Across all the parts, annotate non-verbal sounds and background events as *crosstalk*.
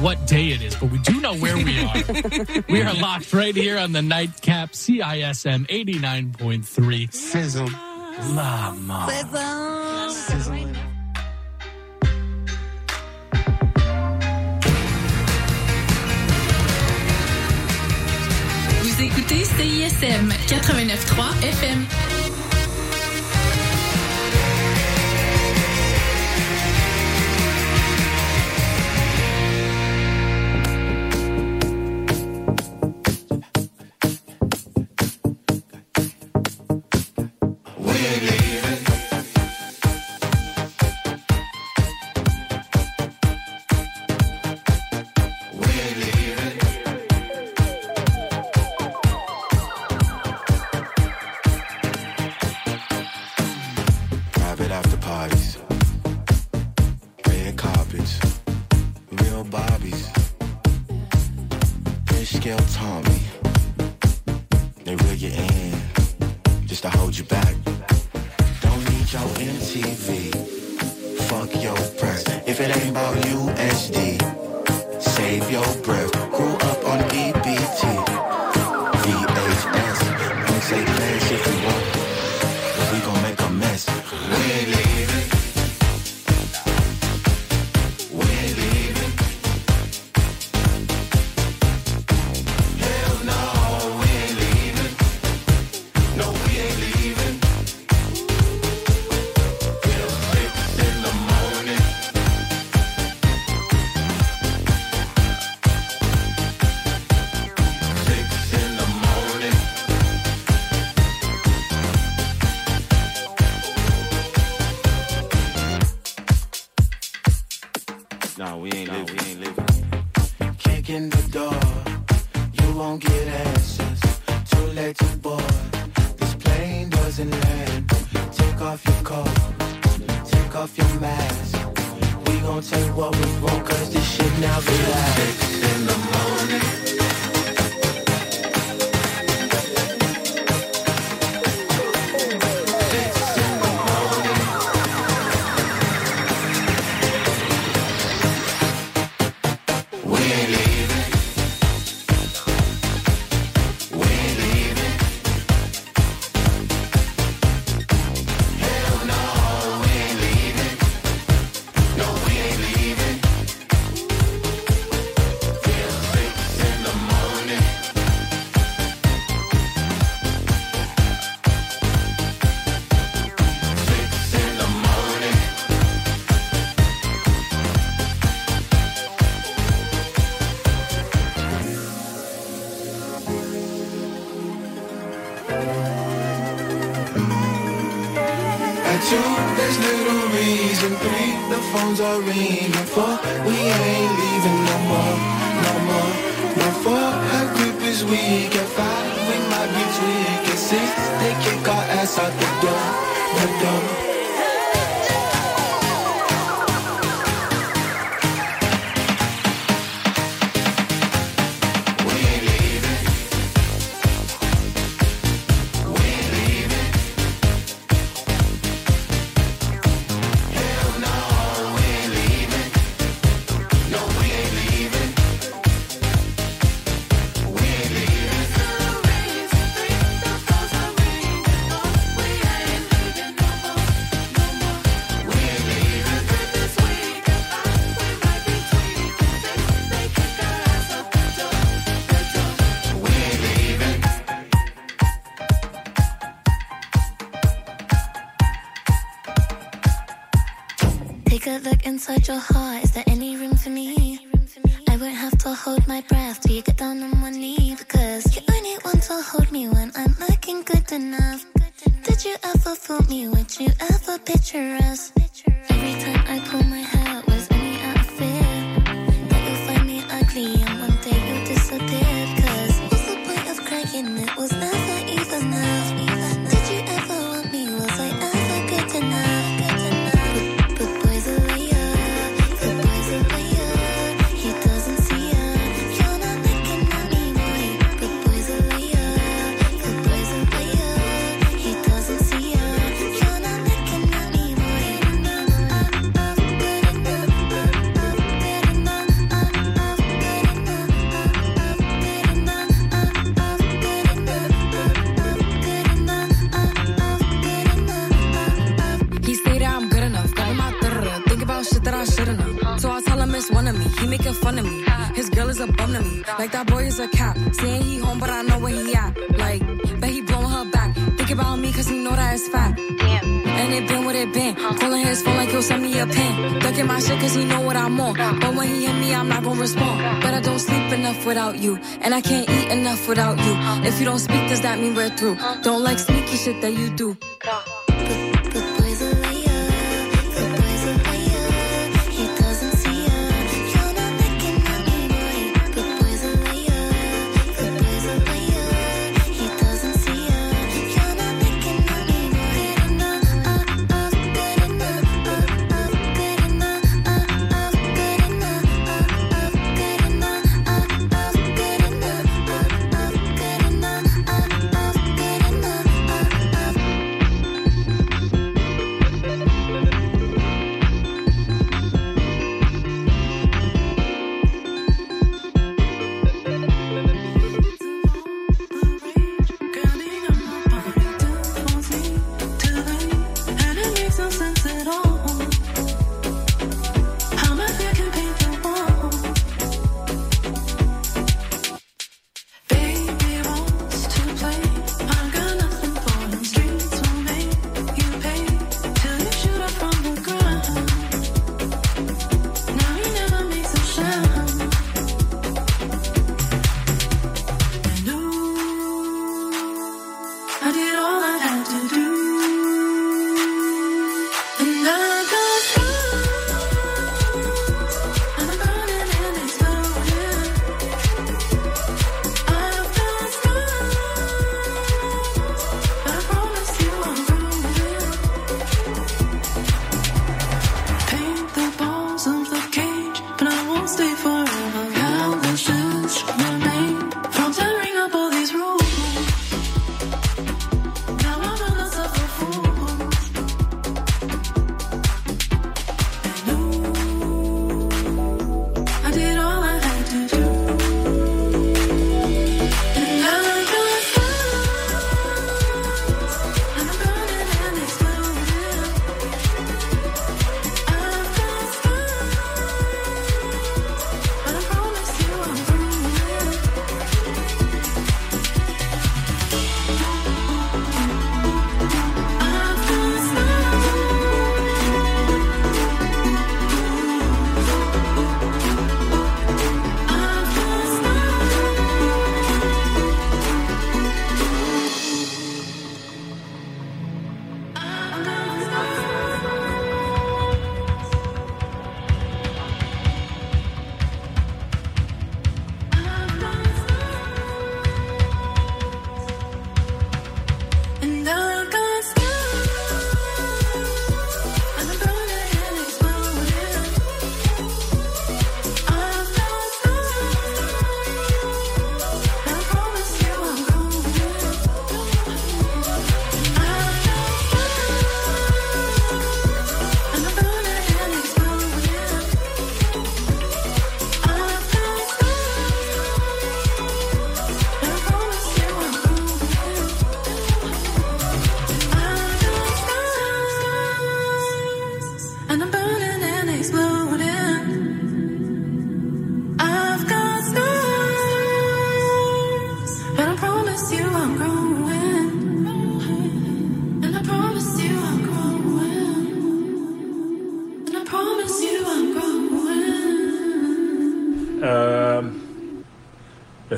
what day it is, but we do know where we are. *laughs* we are locked right here on the nightcap CISM 89.3. Sizzle. mama. Sizzle. Sizzling. Vous écoutez CISM 89.3 FM. phones are ringing for your heart.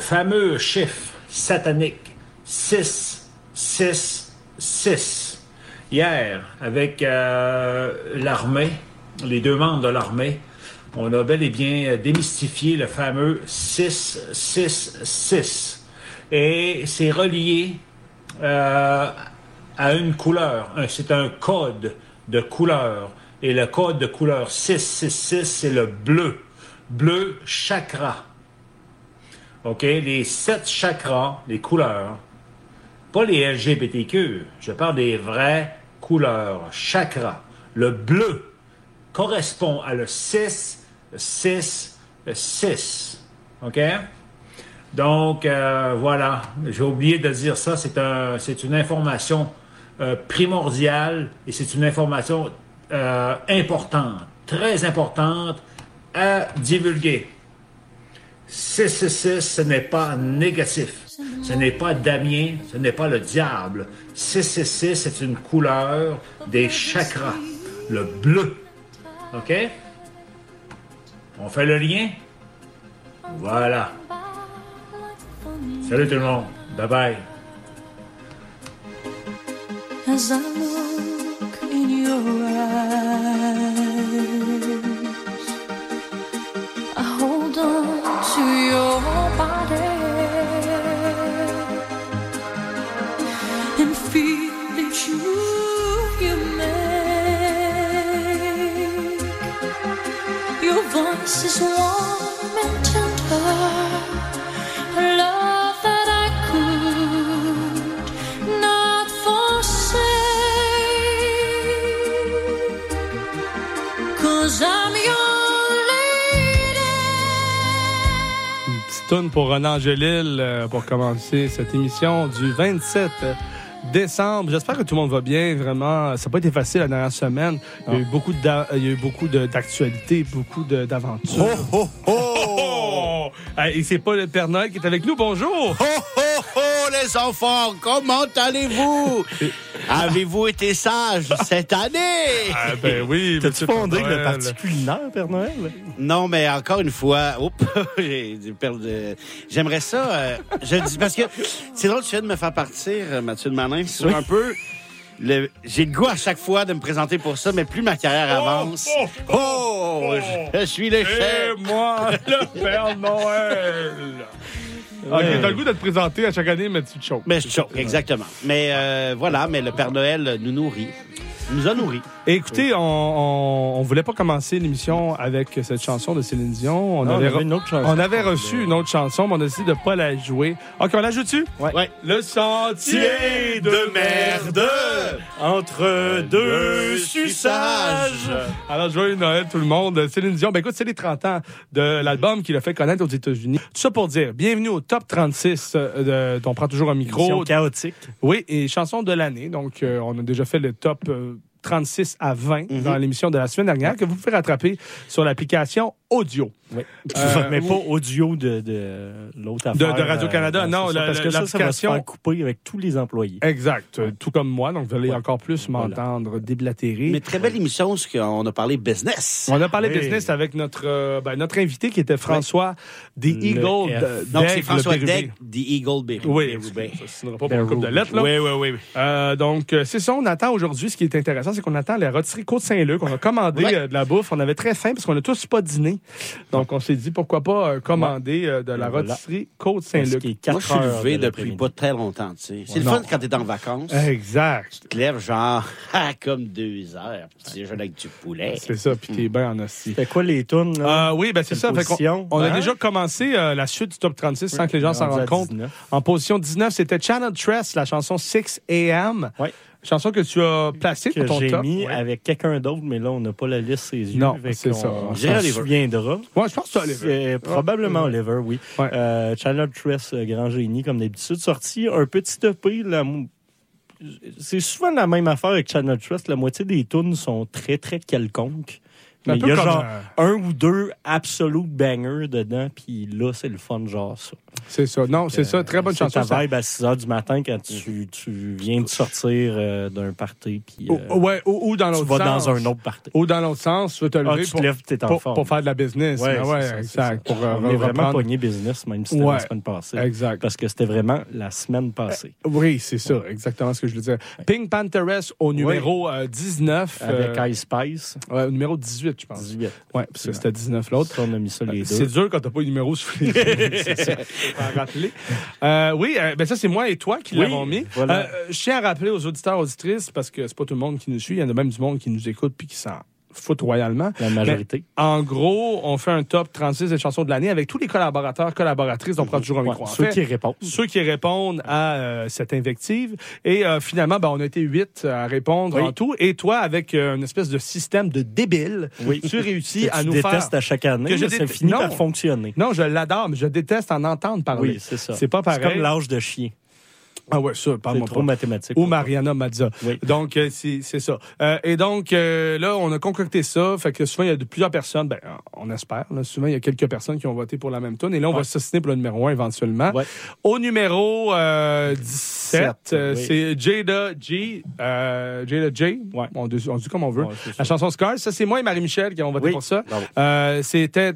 Fameux chiffre satanique 6, 6, 6. Hier, avec euh, l'armée, les deux membres de l'armée, on a bel et bien démystifié le fameux 6, 6, 6. Et c'est relié euh, à une couleur. C'est un code de couleur. Et le code de couleur 666, c'est le bleu. Bleu chakra. OK? Les sept chakras, les couleurs, pas les LGBTQ, je parle des vraies couleurs, chakras. Le bleu correspond à le 6, 6, 6. OK? Donc, euh, voilà, j'ai oublié de dire ça, c'est un, une information euh, primordiale et c'est une information euh, importante, très importante à divulguer. 666, ce n'est pas négatif. Ce n'est pas Damien, ce n'est pas le diable. 666, c'est une couleur des chakras, le bleu. OK? On fait le lien? Voilà. Salut tout le monde. Bye bye. To your body and feel you, you make. Your voice is warm Pour Renan Angelil euh, pour commencer cette émission du 27 décembre. J'espère que tout le monde va bien. Vraiment, ça n'a pas été facile la dernière semaine. Il y a eu beaucoup d'a- il y a eu beaucoup de- d'actualités, beaucoup de- d'aventures. Oh, oh, oh! Et c'est pas le Père Noël qui est avec nous. Bonjour! Oh, oh, les enfants, comment allez-vous? *laughs* Avez-vous été sages cette année? Ah, ben oui, T'as-tu fondé le parti culinaire, Père Noël? Non, mais encore une fois, oups, *laughs* j'ai perdu- j'aimerais ça. euh, je dis parce que c'est drôle, tu viens de me faire partir, euh, Mathieu de Manin, sur un peu. le- J'ai le goût à chaque fois de me présenter pour ça, mais plus ma carrière avance. oh, Oh, je, je suis le chef. Et moi, le Père *laughs* Noël! Ok, t'as le goût de te présenter à chaque année, mais tu te chopes. Mais je choque, exactement. Mais euh, voilà, mais le Père Noël nous nourrit. Il nous a nourris. Écoutez, on, on, on voulait pas commencer l'émission avec cette chanson de Céline Dion. On, Non, on avait, une autre chanson. on avait reçu une autre chanson, mais on a décidé de pas la jouer. OK, on la joue-tu? Ouais. Le sentier de merde Entre deux suçages. Alors, joyeux Noël, tout le monde. Céline Dion, ben écoute, c'est les 30 ans de l'album qu'il a fait connaître aux États-Unis. Tout ça pour dire, bienvenue au top 36 euh, de, on prend toujours un Émission micro. chaotique. Oui, et chanson de l'année. Donc, euh, on a déjà fait le top euh, 36 à 20 Mhm. dans l'émission de la semaine dernière que vous pouvez rattraper sur l'application audio. Oui. Euh, *laughs* mais oui. pas audio de, de l'autre De- affaire. de Radio-Canada, euh, non, la- parce que ça, ça va se faire couper avec tous les employés. Exact. Euh, Tout comme moi, donc vous allez Ouais. encore plus Voilà. m'entendre déblatérer. Mais très belle émission, ce qu'on a parlé business. On a parlé Oui. business avec notre, euh, ben, notre invité qui était François Le Eagle de- Donc, c'est François Bérubé. Degg, The Eagle Berry. Oui, ça signera pas pour une de lettres. Là. Oui, oui, oui. oui. Euh, donc, euh, c'est ça, on attend aujourd'hui. Ce qui est intéressant, c'est qu'on attend les rôtisseries Côte-Saint-Luc. On a commandé euh, de la bouffe. On avait très faim parce qu'on n'a tous pas dîné. *laughs* Donc, on s'est dit, pourquoi pas euh, commander euh, de la voilà. rôtisserie Côte-Saint-Luc. Moi, je suis levé de depuis pas très longtemps, tu sais. C'est le Non. fun quand t'es en vacances. Exact. Tu te lèves genre, *laughs* ah, comme deux heures. puis Tu déjeunes avec du poulet. C'est ça, puis t'es bien en aussi. C'était quoi les tunes, là? Euh, oui, ben c'est ça. Fait on a Hein? déjà commencé euh, la suite du top 36 sans que les gens s'en rendent compte. 19. En position 19, c'était Channel Tress, la chanson 6 AM. Ouais. Chanson que tu as placée que sur ton j'ai top. mis Ouais. avec quelqu'un d'autre, mais là, on n'a pas la liste ses yeux. Non, c'est ça. On s'en souviendra. Ouais, je pense que c'est Oliver. C'est probablement Ouais. Oliver, oui. Ouais. Euh, Channel Tress, euh, grand génie, comme d'habitude. Sorti un petit EP. la C'est souvent la même affaire avec Channel Tress. La moitié des tunes sont très, très quelconques. Mais il y a genre euh, un ou deux absolute bangers dedans, puis là, c'est le fun, genre ça. C'est ça. Non, c'est ça. Très bonne chanson. ça. vibe à 6 h du matin quand tu, tu viens de sortir euh, d'un party, puis Ou- euh, ouais, ou, ou dans tu l'autre vas sens. dans un autre party. Ou dans l'autre sens, tu veux te Ah, lever tu te pour, lèves, en pour, forme. pour faire de la business. Ouais, c'est ouais, ça, exact. Pour, euh, On est vraiment pogné business, même si c'était Ouais. la semaine passée. Exact. Parce que c'était vraiment la semaine passée. Oui, c'est ça, exactement ce que je veux dire. Pink Pantheress au numéro euh, 19. Avec euh, Ice Spice, numéro 18, je pense. 18. Ouais, parce que c'était 19 l'autre. On a mis ça les C'est deux. dur quand t'as pas le numéro sur les *laughs* c'est ça. Rappeler. Euh, oui, euh, ben ça, c'est moi et toi qui Oui, l'avons mis. voilà. Euh, je tiens à rappeler aux auditeurs, auditrices, parce que c'est pas tout le monde qui nous suit, il y en a même du monde qui nous écoute puis qui s'en fout royalement. La majorité. En gros, on fait un top 36 des chansons de l'année avec tous les collaborateurs, collaboratrices dont on prend toujours un micro. Ceux fait, qui répondent. ceux qui répondent à euh, cette invective. Et euh, finalement, ben, on a été huit à répondre Oui. en tout. Et toi, avec euh, une espèce de système de débile, Oui. tu réussis à tu nous faire... détestes à chaque année, que je ça finit Non. par fonctionner. Non, je l'adore, mais je déteste en entendre parler. Oui, c'est ça. C'est pas pareil. C'est comme l'âge de chien. Ah ouais, ça, parle-moi trop mathématique. Ou Mariana Mazza. Oui. Donc, euh, c'est ça. Euh, et donc, euh, là, on a concocté ça. Fait que souvent, il y a de plusieurs personnes. Ben, on espère. Là, souvent, il y a quelques personnes qui ont voté pour la même tune. Et là, on va s'assiner pour le numéro 1 éventuellement. Ouais. Au numéro euh, 17, euh, oui. c'est Jada G. Jada J. Ouais. On, dit, on dit comme on veut. Ouais, la chanson Scars. Ça, c'est moi et Marie-Michel qui avons voté Oui. pour ça. C'était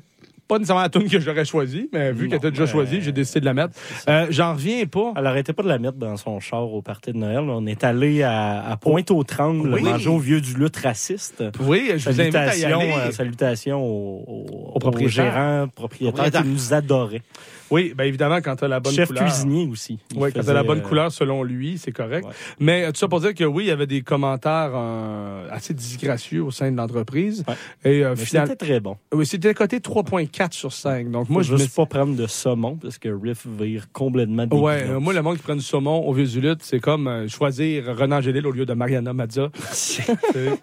pas nécessairement la tune que j'aurais choisie, mais vu qu'elle était déjà choisie, j'ai décidé de la mettre. Euh, J'en reviens pas. Elle arrêtait pas de la mettre dans son char au party de Noël. On est allé à, à Pointe-aux-Trembles Oui. manger au vieux du lutte raciste. Oui, je vous invite à y Salutations, aller. euh, salutations au, au, Au propriétaire. au gérant, propriétaire, Propriétaire. qui nous adorait. Oui, bien évidemment, quand tu as la bonne Chef couleur. cuisinier aussi. Oui, quand tu faisait, la bonne euh, couleur selon lui, c'est correct. Ouais. Mais euh, tout ça pour dire que oui, il y avait des commentaires euh, assez disgracieux au sein de l'entreprise. Ouais. Et euh, C'était très bon. oui, c'était coté 3.4 sur 5. Donc moi, je je me pas prendre de saumon parce que Riff vire complètement des Ouais, euh, moi, le monde qui prend du saumon au vieux du lutte, c'est comme choisir Renan Gélil au lieu de Mariana Mazza. *laughs* C'est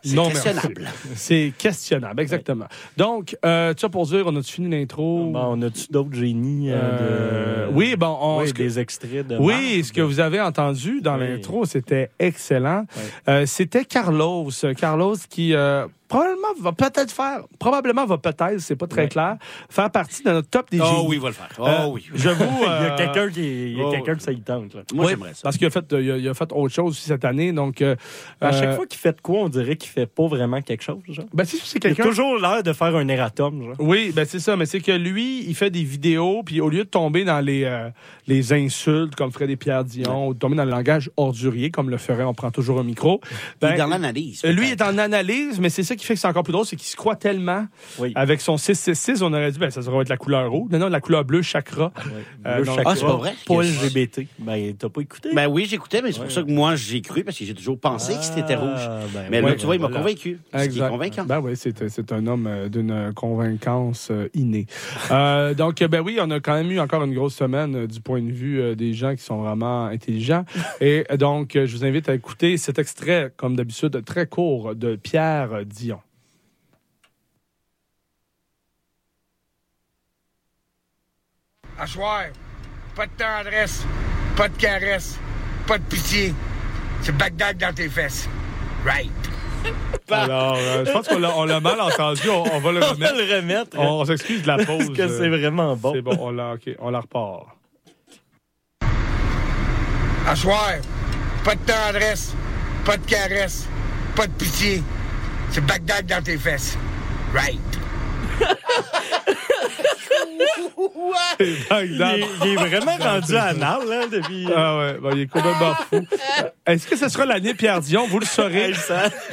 questionnable. C'est questionnable, exactement. Donc, tout ça pour dire, on a fini l'intro? On a-tu d'autres génies? Euh, de... oui, bon, on, Oui, ce que- des extraits de. Oui, ce que vous avez entendu dans Oui. l'intro, c'était excellent. Oui. Euh, c'était Carlos. Carlos qui euh, probablement va peut-être faire, probablement va peut-être, c'est pas très clair, faire partie de notre top des Oh génies. oui, il va le faire. Oh Euh, oui. Je vous. *laughs* Il y a euh, quelqu'un qui, il y a oh, quelqu'un que ça y tente. Là. Moi, oui, j'aimerais ça. Parce qu'il a fait, euh, il a, il a fait autre chose aussi cette année. Donc, euh, À chaque euh, fois qu'il fait de quoi, on dirait qu'il fait pas vraiment quelque chose. Genre. ben, c'est c'est Il a quelqu'un. toujours l'air de faire un erratum. Genre. Oui, ben c'est ça, mais c'est que lui, il fait des vidéos, puis au lieu de tomber dans les, euh, les insultes comme ferait des Pierre Dion, ou de tomber dans le langage ordurier comme le ferait On prend toujours un micro, Il est ben, dans l'analyse. lui est en analyse, mais c'est ça qui fait que c'est encore plus drôle, c'est qu'il se croit tellement Oui. avec son 666, on aurait dit ben ça va être la couleur rouge, non non la couleur bleue chakra. Euh, donc- chakra, Ah, c'est pas vrai? Pas LGBT. Ben, t'as pas écouté? Ben oui, j'écoutais, mais c'est pour Ouais. ça que moi, j'ai cru, parce que j'ai toujours pensé que c'était rouge. Ah, ben Mais ouais, là, tu vois, il m'a convaincu. Ce qui est Exact. convaincant. Ben oui, c'est, c'est un homme euh, d'une convaincance euh, innée. Euh, *laughs* donc, euh, ben oui, on a quand même eu encore une grosse semaine euh, du point de vue euh, des gens qui sont vraiment intelligents. Et euh, donc, euh, je vous invite à écouter cet extrait, comme d'habitude, très court de Pierre Dion. À soir, pas de tendresse, pas de caresse, pas de pitié. C'est Bagdad dans tes fesses. Right. *laughs* Alors, euh, je pense qu'on l'a, mal entendu. On, on va le *laughs* On va remettre. le remettre. On, on s'excuse de la pause. Parce que c'est euh, vraiment bon. C'est bon, on la, ok, on la repart. À soir, pas de tendresse, pas de caresse, pas de pitié. C'est Bagdad dans tes fesses. Right. *laughs* Il, est- il est vraiment rendu anal, là, depuis. Ah ouais, il est complètement fou. Euh, Est-ce que ce sera l'année Pierre Dion? Vous le saurez.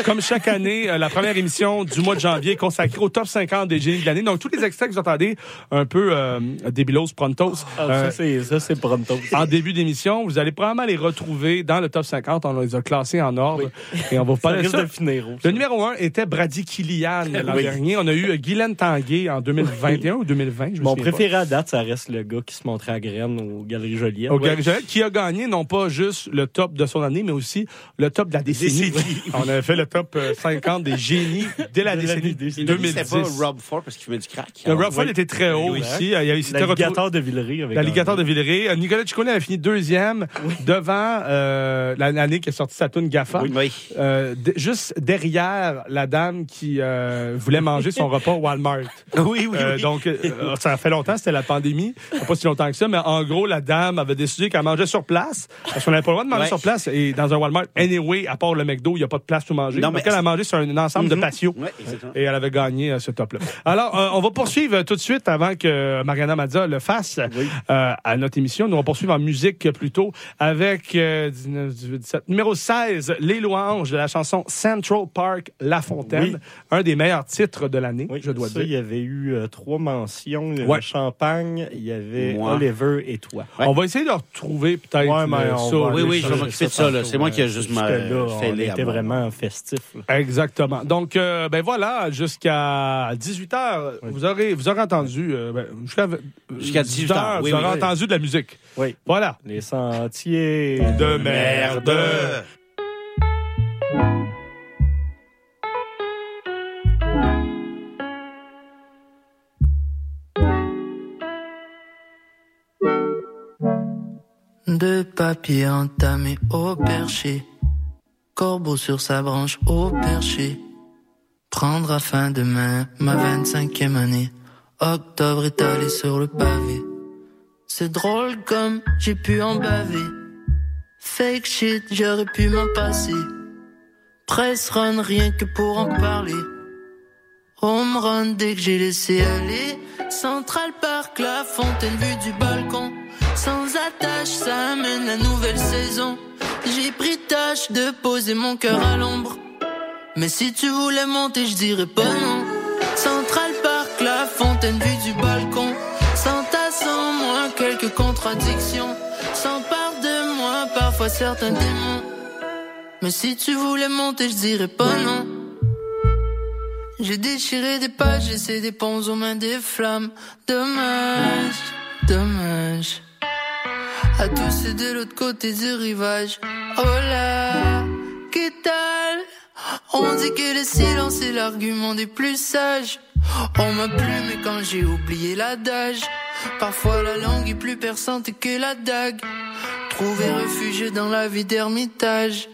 Comme chaque année, euh, la première émission du mois de janvier est consacrée au top 50 des génies de l'année. Donc, tous les extraits que vous entendez, un peu euh, débilos, prontos, Ah, euh, ça, c'est, ça, c'est pronto. en début d'émission, vous allez probablement les retrouver dans le top 50. On les a classés en ordre. Et on va vous Ça parler de ça. de finir rouge. Le numéro 1 était Brady Kilian *laughs* l'an Oui. dernier. On a eu euh, Guylaine Tanguay en 2021 ou 2020. Je me Mon pas. préféré à date, ça reste le gars qui se montrait à graines au Galerie Joliette. Au Ouais. Gary Joël, qui a gagné non pas juste le top de son année, mais aussi le top de la décennie. *laughs* On avait fait le top euh, 50 des génies dès la De la décennie décennie. Il a dit que 2010. C'était pas Rob Ford parce qu'il fumait du crack. Le Rob oui. Ford était très haut Oui. aussi. Il y a- il s'était retrouvé- L'alligator de Villeray. avec L'alligator de Villeray. Euh, Nicolas Ciccone avait fini deuxième devant euh, la- l'année qui a sorti sa tune GAFA. Oui. Oui. Euh, juste derrière la dame qui euh, voulait manger son repas au Walmart. *laughs* Oui, oui, Euh, oui. Donc, euh, ça fait longtemps, c'était la pandémie. Pas si longtemps que ça, mais en gros, la dame avait décidé qu'elle mangeait sur place. Parce qu'on n'avait pas le droit de manger Ouais. sur place. Et dans un Walmart, anyway, à part le McDo, il n'y a pas de place pour manger. Non, donc, mais- elle a mangé sur un ensemble de Mhm. patios. Ouais. Et elle avait gagné euh, ce top-là. Alors, euh, on va poursuivre tout de suite avant que Mariana Mazza le fasse à notre émission. Nous, on poursuivre en musique plutôt avec 19, 18, 17. Numéro 16, Les Louanges de la chanson Central Park La Fontaine. Oui. Un des meilleurs titres de l'année, Oui, je dois ça, Il dire. y avait eu euh, trois Il y avait Ouais. Champagne, il y avait Moi. Oliver et toi. Ouais. On va essayer de retrouver peut-être Ouais, mais euh, on ça. va Oui, oui, je m'occuper de ça C'est moi qui ai juste Jusque m'a là, fait on les était vraiment festif. là. Exactement. Donc, euh, ben voilà, jusqu'à 18h, vous aurez, vous aurez entendu, euh, ben, jusqu'à, Jusqu'à 18 heures, oui, vous aurez oui, oui. entendu de la musique. Oui. Voilà. Les sentiers De merde. De papier entamé au perché. Corbeau sur sa branche au perché. Prendra fin demain ma 25e année. Octobre étalé sur le pavé. C'est drôle comme j'ai pu en baver. Fake shit, j'aurais pu m'en passer. Press run, rien que pour en parler. Home run dès que j'ai laissé aller. Central Park, la fontaine vue du balcon. Sans attache, ça amène la nouvelle saison. J'ai pris tâche de poser mon cœur à l'ombre. Mais si tu voulais monter, je dirais pas non. Central Park, la fontaine vue du balcon. Sans sans moi, quelques contradictions. S'empare de moi, parfois certains démons. Mais si tu voulais monter, je dirais pas non. J'ai déchiré des pages, laissé des ponts aux mains des flammes. Dommage, dommage. À tous et de l'autre côté du rivage. Là, que tal? On dit que le silence est l'argument des plus sages. On m'a plu, mais quand j'ai oublié l'adage. Parfois la langue est plus perçante que la dague. Trouver refuge dans la vie d'ermitage.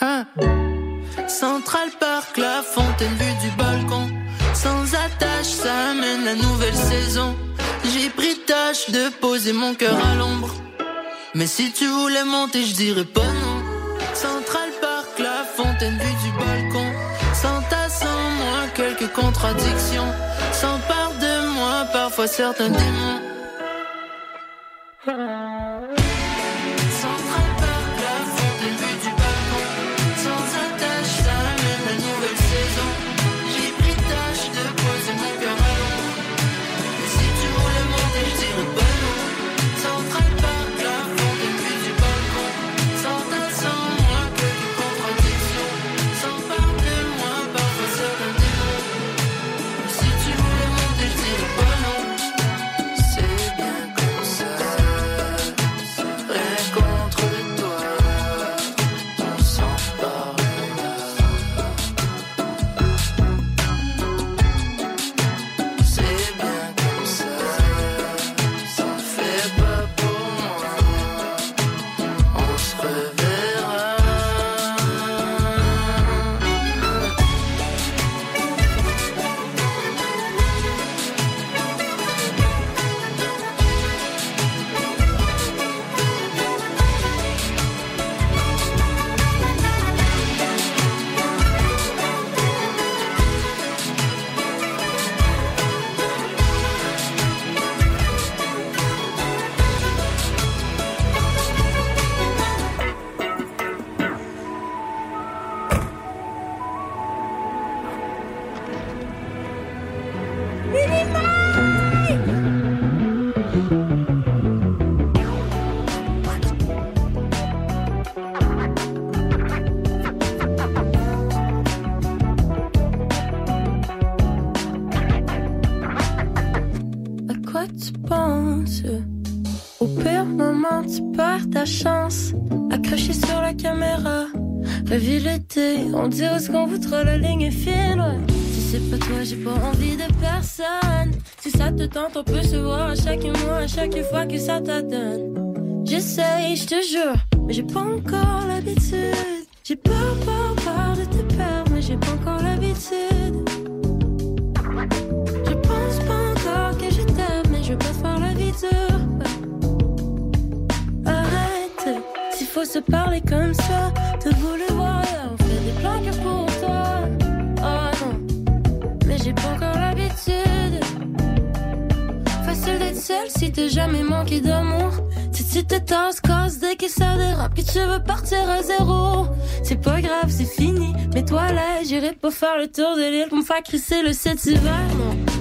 Hein? Central Park, la fontaine vue du balcon. Sans attache, ça amène la nouvelle saison. J'ai pris tâche de poser mon cœur à l'ombre. Mais si tu voulais monter, je dirais pas non. Central Park, la fontaine vue du balcon. Sans ta, sans moi, quelques contradictions. S'empare de moi, parfois certains démons. On peut se voir à chaque mois, à chaque fois que ça t'adonne. J'essaye, je te jure, mais j'ai pas encore l'habitude. Pas faire le tour de l'île pour me faire crisser le 7 hiver, non.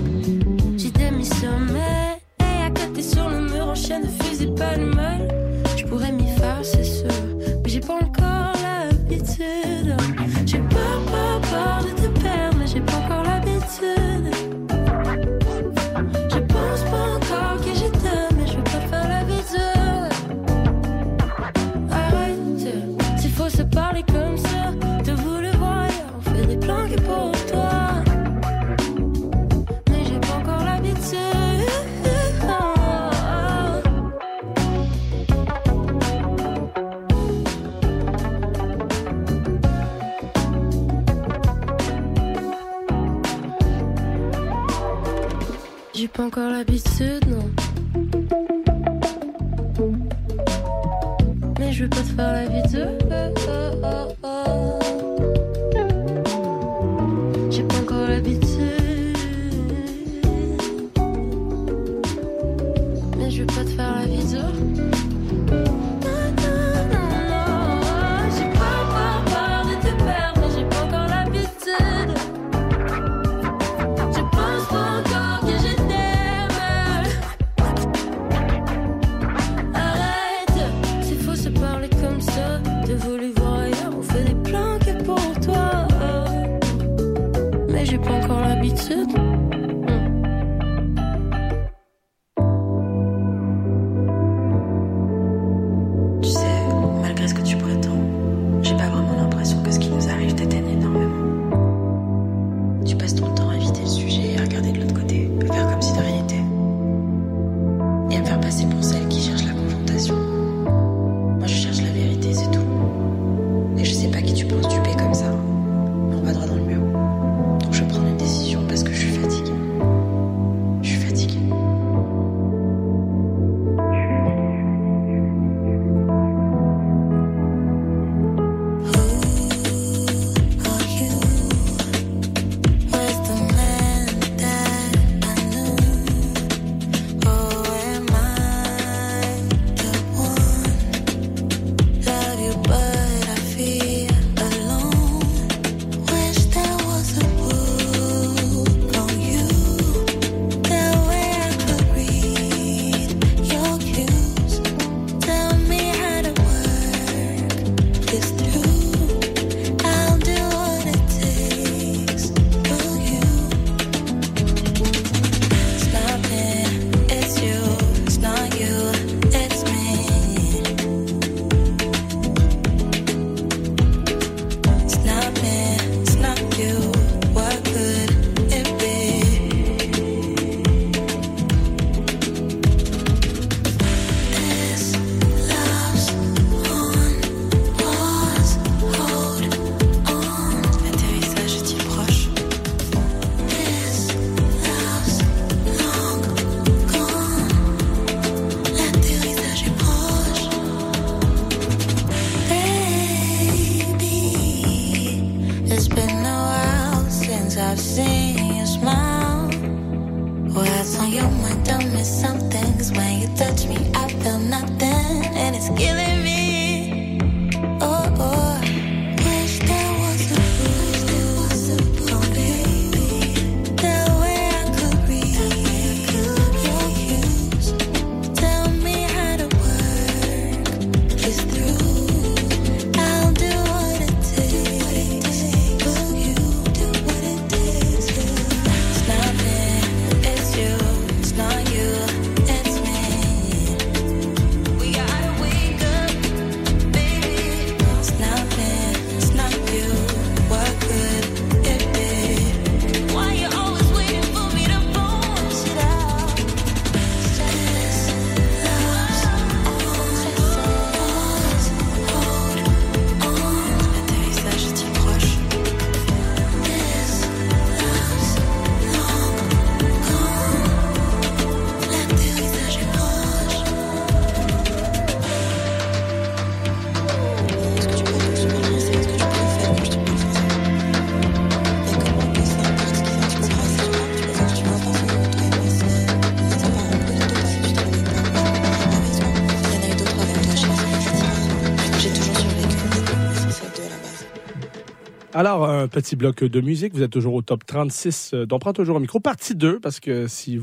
Alors, un petit bloc de musique. Vous êtes toujours au top 36 d'Emprunte euh, toujours un micro. Partie 2, parce que si euh,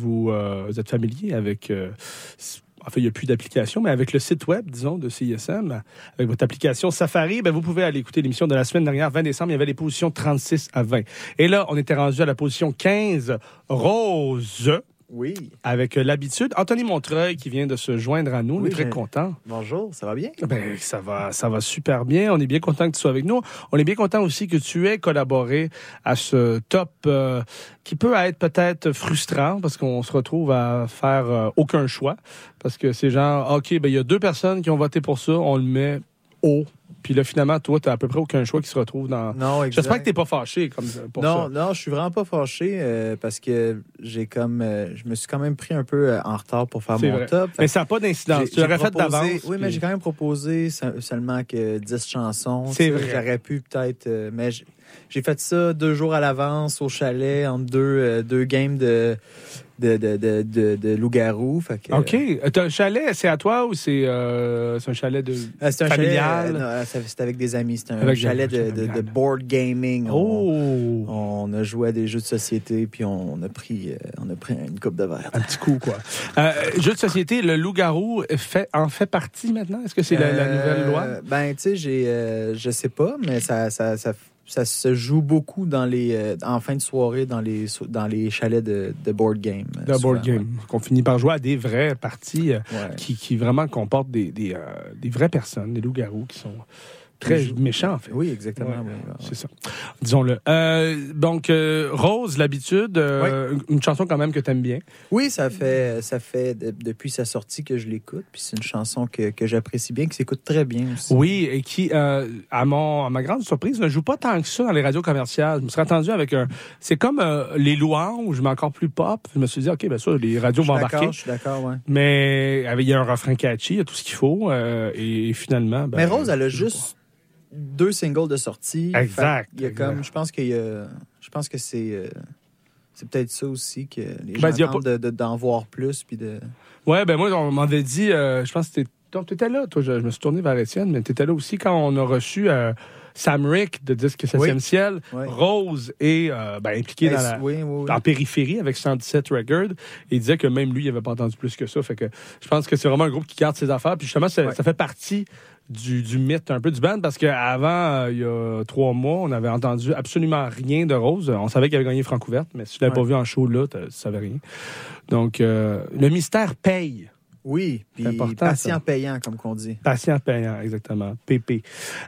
vous, êtes familier avec... Euh, en fait, il n'y a plus d'application, mais avec le site web, disons, de CISM, avec votre application Safari, ben, vous pouvez aller écouter l'émission de la semaine dernière, 20 décembre, il y avait les positions 36 à 20. Et là, on était rendu à la position 15, Rose. Avec euh, l'habitude, Anthony Montreuil qui vient de se joindre à nous. Très ben, content. Bonjour, ça va bien? Ben, ça va, ça va super bien. On est bien content que tu sois avec nous. On est bien content aussi que tu aies collaboré à ce top euh, qui peut être peut-être frustrant parce qu'on se retrouve à faire euh, aucun choix. Parce que c'est genre, OK, ben, il y a deux personnes qui ont voté pour ça. On le met haut puis là, finalement, toi, t'as à peu près aucun choix qui se retrouve dans. Non. J'espère que t'es pas fâché comme ça, pour non, ça. non, je suis vraiment pas fâché euh, parce que j'ai comme, euh, je me suis quand même pris un peu euh, en retard pour faire mon vrai. top. Mais ça n'a pas d'incidence. Tu l'aurais fait d'avance. Oui, mais j'ai quand même proposé se- seulement que 10 chansons. C'est Tu vrai. J'aurais pu peut-être. mais j'ai fait ça deux jours à l'avance au chalet entre deux, euh, deux games de, de, de, de, de, de loup-garou. Fait que, OK. Euh, T'as un chalet, c'est à toi ou c'est euh, c'est un chalet de Euh, c'est un familial? chalet. non, ça- c'était avec des amis. C'était un Avec chalet de, de, de board gaming. Oh! On, on a joué à des jeux de société, puis on a pris, euh, on a pris une coupe de verre. Un petit coup, quoi. Euh, jeu de société, le loup-garou fait, en fait partie maintenant? Est-ce que c'est la, la nouvelle loi? Ben, tu sais, j'ai, euh, je sais pas, mais ça, ça, ça, ça se joue beaucoup dans les, euh, en fin de soirée dans les, dans les chalets de, de board game. De souvent, board game. Qu'on finit par jouer à des vraies parties euh, Ouais. qui, qui vraiment comportent des, des, euh, des vraies personnes, des loups-garous qui sont très méchants, en fait. Oui, exactement. Ouais, oui, oui, oui. C'est ça. Disons-le. Euh, donc, euh, Rose, l'habitude, euh, une chanson quand même que t'aimes bien. Oui, ça fait, ça fait de- depuis sa sortie que je l'écoute, puis c'est une chanson que, que j'apprécie bien, qui s'écoute très bien aussi. Oui, et qui, à, mon, à ma grande surprise, ne joue pas tant que ça dans les radios commerciales. Je me serais attendu avec un. C'est comme les louanges, mais encore plus pop. Je me suis dit, OK, ben ça, les radios Je vont embarquer. je suis d'accord, ouais. Mais il y a un refrain catchy, il y a tout ce qu'il faut. et, finalement. ben, Mais Rose, elle a juste deux singles de sortie. Exact, Il y a exact. comme, je pense qu'il y a, je pense que c'est, euh, c'est peut-être ça aussi que les gens Ben, y a attendent de- de- d'en voir plus, puis de. Ouais, ben moi, on m'avait dit, euh, je pense que donc, t'étais là, toi, je, je me suis tourné vers Étienne, mais t'étais là aussi quand on a reçu euh, Sam Rick de Disque 7e Oui. ciel. Oui. Rose est euh, ben, impliqué Ben, dans la, oui, en périphérie avec 117 Records. Il disait que même lui, il n'avait pas entendu plus que ça. Fait que je pense que c'est vraiment un groupe qui garde ses affaires. Puis justement, ça fait partie du, du mythe un peu du band parce qu'avant, il y a trois mois, on n'avait entendu absolument rien de Rose. On savait qu'il avait gagné Francouverte, mais si tu l'avais pas vu en show là, tu savais rien. Donc, euh, le mystère paye. Oui, puis C'est important, patient ça. payant, comme qu'on dit. Patient payant, exactement. PP.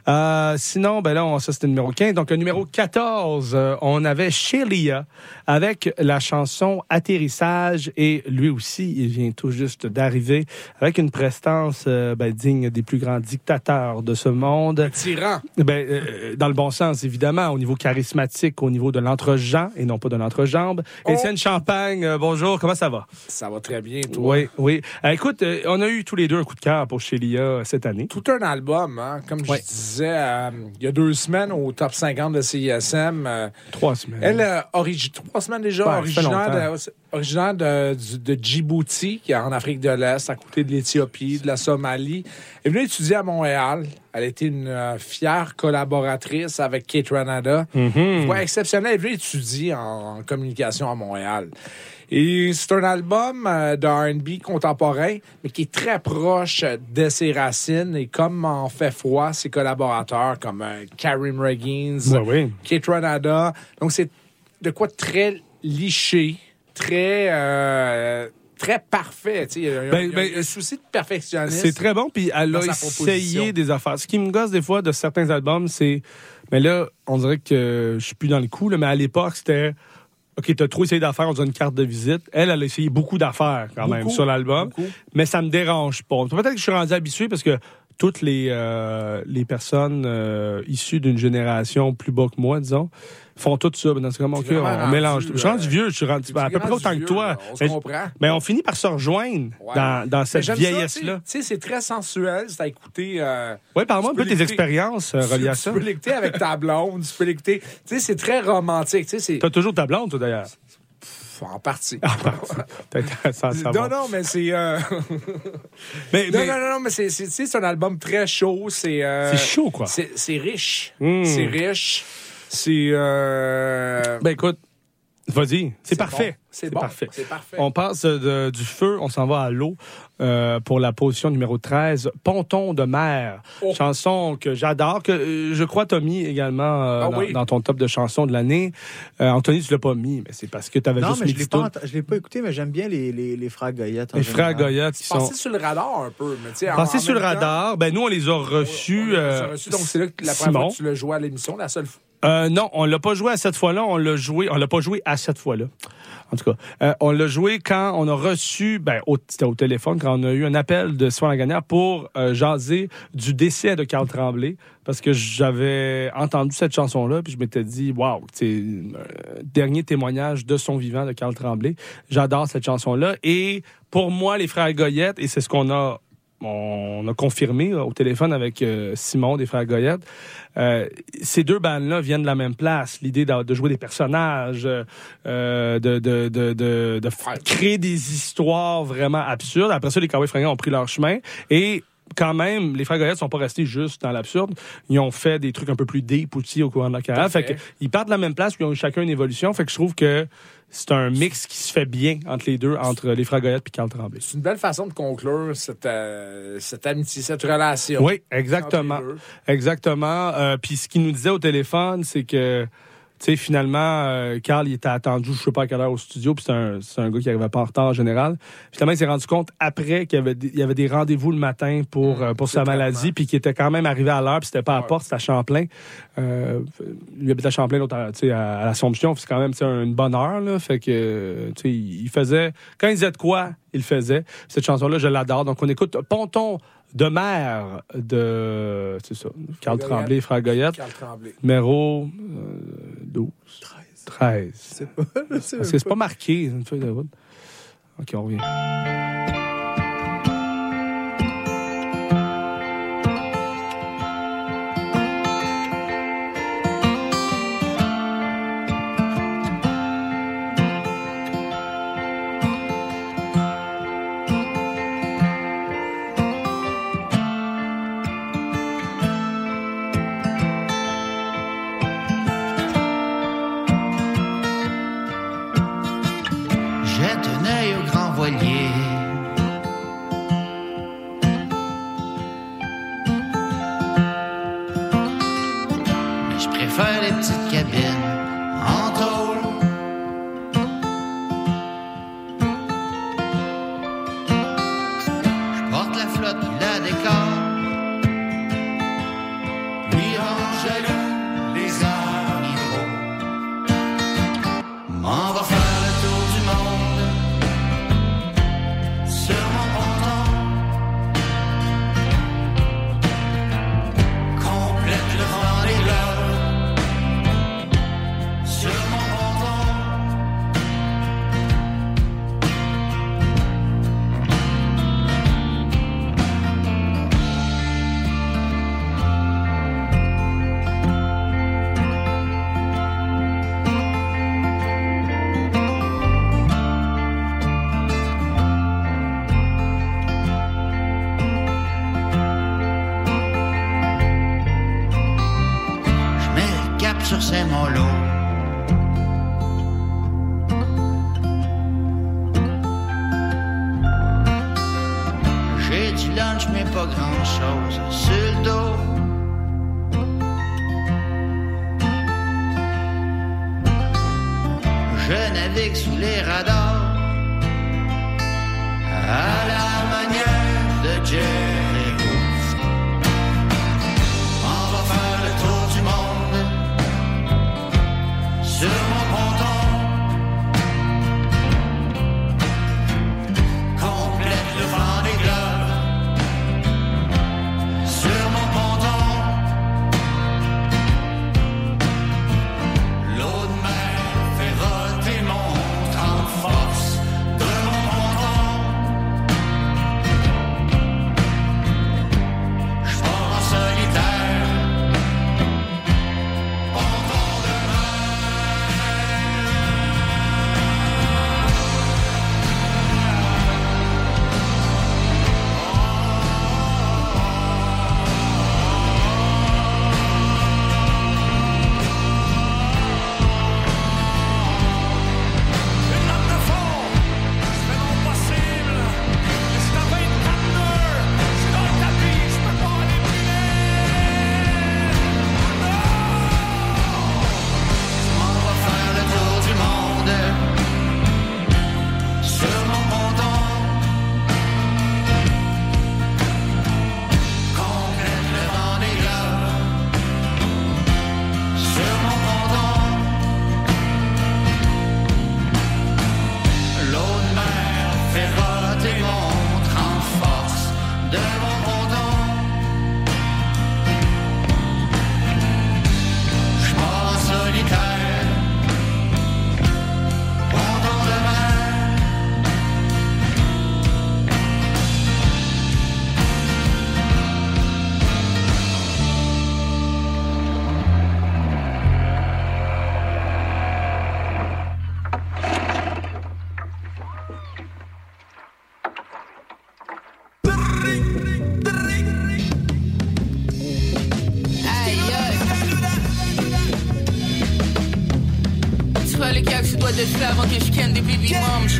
Euh, sinon, ben là, on, ça c'était le numéro 15. Donc, le numéro 14, euh, on avait Shelia avec la chanson Atterrissage. Et lui aussi, il vient tout juste d'arriver avec une prestance euh, ben, digne des plus grands dictateurs de ce monde. Tyran. Ben, euh, dans le bon sens, évidemment, au niveau charismatique, au niveau de l'entre-gens et non pas de l'entre-jambe. Oh. Étienne Champagne, euh, bonjour, comment ça va? Ça va très bien, toi. Oui, oui. Euh, écoute, euh, on a eu tous les deux un coup de cœur pour Shelia euh, cette année. Tout un album, hein? comme Ouais. je disais euh, il y a deux semaines au top 50 de CISM. euh, Trois semaines. elle, euh, origi- trois semaines déjà, Ouais, originaire, de, originaire de, du- de Djibouti, qui est en Afrique de l'Est, à côté de l'Éthiopie, de la Somalie. Elle est venue étudier à Montréal. Elle a été une euh, fière collaboratrice avec Kate Ranada. Ouais, exceptionnelle. Elle est venue étudier en, en communication à Montréal. Et c'est un album euh, de R&B contemporain, mais qui est très proche de ses racines. Et comme en fait froid, ses collaborateurs comme euh, Karim Reggins, Ouais, oui. Kate Ranada. Donc c'est de quoi très liché, très euh, très parfait. tu sais. Il y a, il y a- Ben, il y a ben, un souci de perfectionnisme. C'est très bon, puis elle a essayé des affaires. Ce qui me gosse des fois de certains albums, c'est. Mais là, on dirait que je suis plus dans le coup, là, mais à l'époque, c'était. OK, t'as trop essayé d'affaires, on dirait une carte de visite. Elle, elle a essayé beaucoup d'affaires quand même sur l'album, mais ça me dérange pas. Peut-être que je suis rendu habitué parce que toutes les, euh, les personnes euh, issues d'une génération plus bas que moi, disons, font tout ça. Dans ce cas, on, on mélange. Je suis rendu euh, vieux, je suis rendu à peu près autant que toi. on Mais-. Mais on finit par se rejoindre Ouais. dans, cette vieillesse-là. Tu sais, c'est très sensuel. C'est à écouter. euh, Oui, parle-moi un peu de tes expériences euh, reliées à tu, ça. tu peux l'écouter avec ta blonde. Tu peux l'écouter. Tu sais, c'est très romantique. Tu sais, T'as toujours ta blonde, toi, d'ailleurs? En partie. *laughs* Non, non, mais c'est. euh, *laughs* Mais, non, mais- non, non, non, mais c'est, c'est, tu sais, c'est un album très chaud. C'est, euh, C'est chaud, quoi. C'est, riche. C'est riche. C'est. euh, Ben, écoute, vas-y. C'est parfait. bon. C'est bon. parfait. C'est parfait. On passe de- du feu, on s'en va à l'eau euh, pour la position numéro 13, Ponton de mer. Oh. Chanson que j'adore, que euh, je crois t'as mis également euh, Ah dans, oui. dans ton top de chansons de l'année. Euh, Anthony, tu l'as pas mis, mais c'est parce que tu avais Non, juste mais mis je l'ai pas, je l'ai pas écouté, mais j'aime bien les, les, les frères Goyette. Les frères. Goyette qui sont Passé sur le radar un peu. Mais passés sur le temps, radar. Ben, nous, on les a reçus. on les a euh, reçus. Donc, c'est là que la première fois que tu l'as joué à l'émission, la seule fois. Euh, non, on l'a pas joué à cette fois-là. On l'a joué. On l'a pas joué à cette fois-là. En tout cas, euh, on l'a joué quand on a reçu, ben, au, téléphone, quand on a eu un appel de Swan Gagnère pour euh, jaser du décès de Carl Tremblay, parce que j'avais entendu cette chanson-là, puis je m'étais dit, waouh, c'est dernier témoignage de son vivant de Carl Tremblay. J'adore cette chanson-là. Et pour moi, les frères Goyette, et c'est ce qu'on a on a confirmé au téléphone avec euh, Simon des Frères Goyette. Euh, ces deux bandes-là viennent de la même place. L'idée de, jouer des personnages, euh, de, de, créer des histoires vraiment absurdes. Après ça, les Cowboys fringants ont pris leur chemin et quand même, les frères Goyette sont pas restés juste dans l'absurde. Ils ont fait des trucs un peu plus deep aussi au courant de la carrière. Fait que, ils partent de la même place, puis ils ont eu chacun une évolution. Fait que je trouve que c'est un mix qui se fait bien entre les deux, entre les frères Goyette et Carl Tremblay. C'est une belle façon de conclure cette, euh, cette amitié, cette relation. Oui, exactement. Exactement. Euh, Puis ce qu'il nous disait au téléphone, c'est que, sais, finalement, euh, Carl, il était attendu, je sais pas à quelle heure au studio, puis c'est un, un gars qui arrivait pas en retard en général. Finalement, il s'est rendu compte après qu'il y avait des, il y avait des rendez-vous le matin pour, euh, pour sa maladie, puis qu'il était quand même arrivé à l'heure, puis c'était pas à porte, c'était à Champlain. Euh, lui habite à Champlain, l'autre, à- tu sais, à, à l'Assomption, puis c'est quand même, tu une bonne heure, là. Fait que, tu sais, il faisait, quand il disait de quoi, il faisait. Cette chanson-là, je l'adore. Donc, on écoute Ponton de mer de, c'est ça, Carl. Tremblay, frère Goyette. Carl Tremblay. Numéro euh, 12. 13. 13. C'est pas. pas marqué, une feuille de route. OK, on revient. Au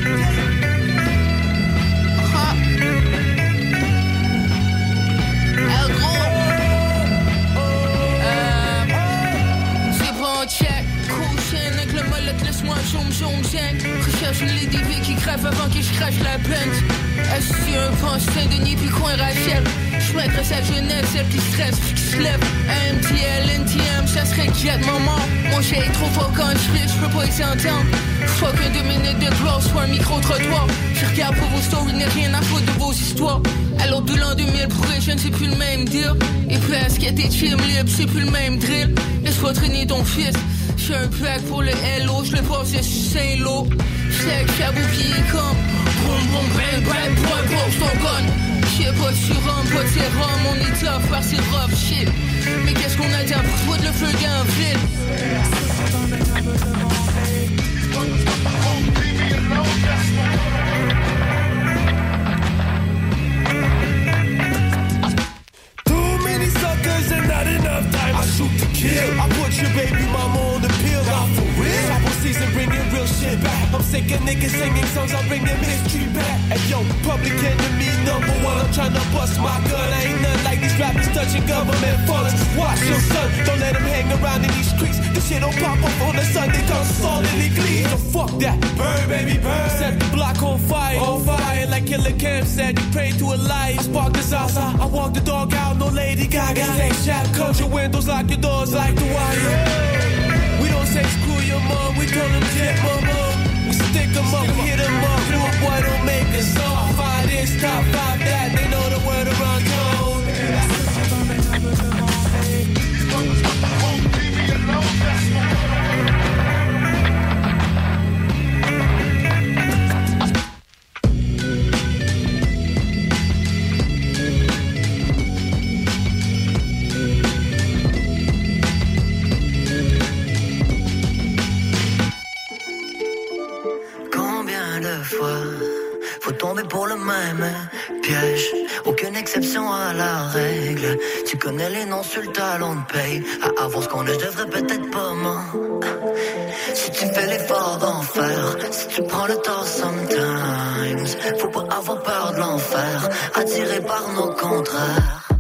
baby moms. Saint-Lô. Check, chabouki comme boum boum bang bang boy pose ton gun. J'sais pas si rhum, pas de sérum, on est tough par ces rough shit. Mais qu'est-ce qu'on a dit pour foutre le feu d'un ville? Too many suckers and not enough time. I shoot to kill. I put your baby mama on the season bringing real shit back. I'm sick of niggas singing songs. I'm bringing mystery back. Hey yo, public enemy number one. I'm trying to bust my gun. I ain't nothing like these rappers touching government funds. Watch your son. Don't let him hang around in these streets. This shit don't pop up on the Sunday. Come salt in the glee. So fuck that. Burn, baby, burn. Set the block on fire. On fire. Like Killer Cam said. You pray to a light. Spark the salsa. I walk the dog out. No Lady Gaga. Take shot. close your windows. Lock your doors like the wire. We don't say screw. We call them jet mama. We stick them up. We hit them up. Little boy don't make us all. Five this, top five that. They know piège Aucune exception à la règle. Tu connais les noms sur le talon de paye. À avoir qu'on est, je devrais peut-être pas m'en. Si tu fais l'effort d'en faire, si tu prends le temps sometimes, faut pas avoir peur de l'enfer. Attiré par nos contraires.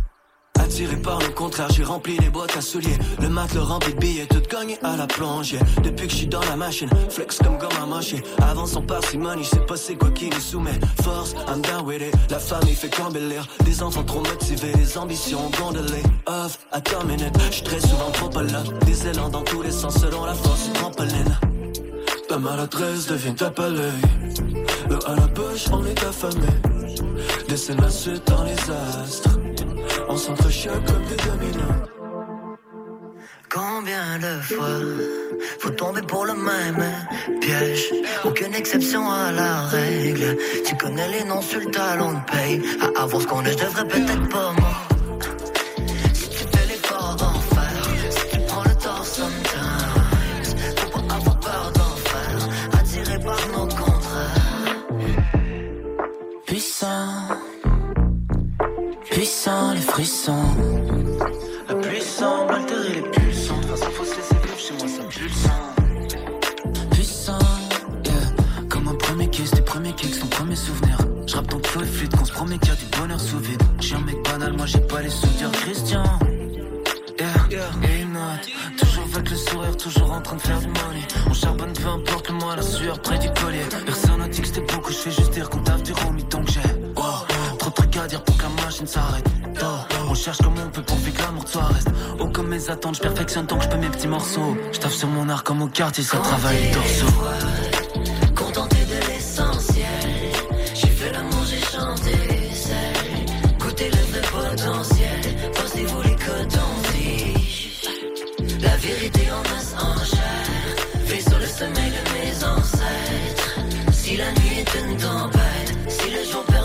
Par le contraire, j'ai rempli les boîtes à souliers. Le mat le rempli de billets, tout gagné à la plonge. yeah. Depuis que je suis dans la machine, flex comme gomme à mâcher. Avance en parcimonie, je sais pas c'est quoi qui nous soumet. Force, I'm down with it. La famille fait qu'embellir. Des enfants trop motivés, des ambitions gondolées. Off, attends minute, je très souvent trop pas là. Des élans dans tous les sens selon la force trampoline. Ta maladresse devient ta palais. Le à la bouche, on est affamé. Dessine la suite dans les astres. On s'entrechoque comme des dominos. Combien de fois faut tomber pour le même piège? Aucune exception à la règle. Tu connais les noms sur le talon de paye. À avoir ce qu'on est, je devrais peut-être pas moi. Si Puissant, les frissons. Puissant, malgré les pulsions. De toute façon, faut se laisser vivre chez moi, ça pue le sang. Puissant, yeah. Comme un premier kiss, tes premiers kicks, ton premier souvenir. Je rappe ton flow et fluide, qu'on se promet qu'il y a du bonheur sous vide. J'ai un mec banal, moi j'ai pas les souvenirs. Christian, yeah. Et une note, toujours avec le sourire, toujours en train de faire du money. On charbonne, peu importe le mois, la sueur près du collier. Personne n'a dit que c'était beaucoup, je fais juste dire qu'on dire pour que la machine s'arrête. On cherche comme on peut pour que l'amour de soi reste. Oh, comme mes attentes, je perfectionne tant que je peux mes petits morceaux. Je taffe sur mon art comme au quartier, ça travaille les dorsaux. Contenté de l'essentiel. J'ai fait l'amour, j'ai chanté seul. Goûté potentiel. Pensez-vous les cotons-tiges La vérité en masse en chair. Fait sur le sommeil de mes ancêtres. Si la nuit est une tempête, si le jour permet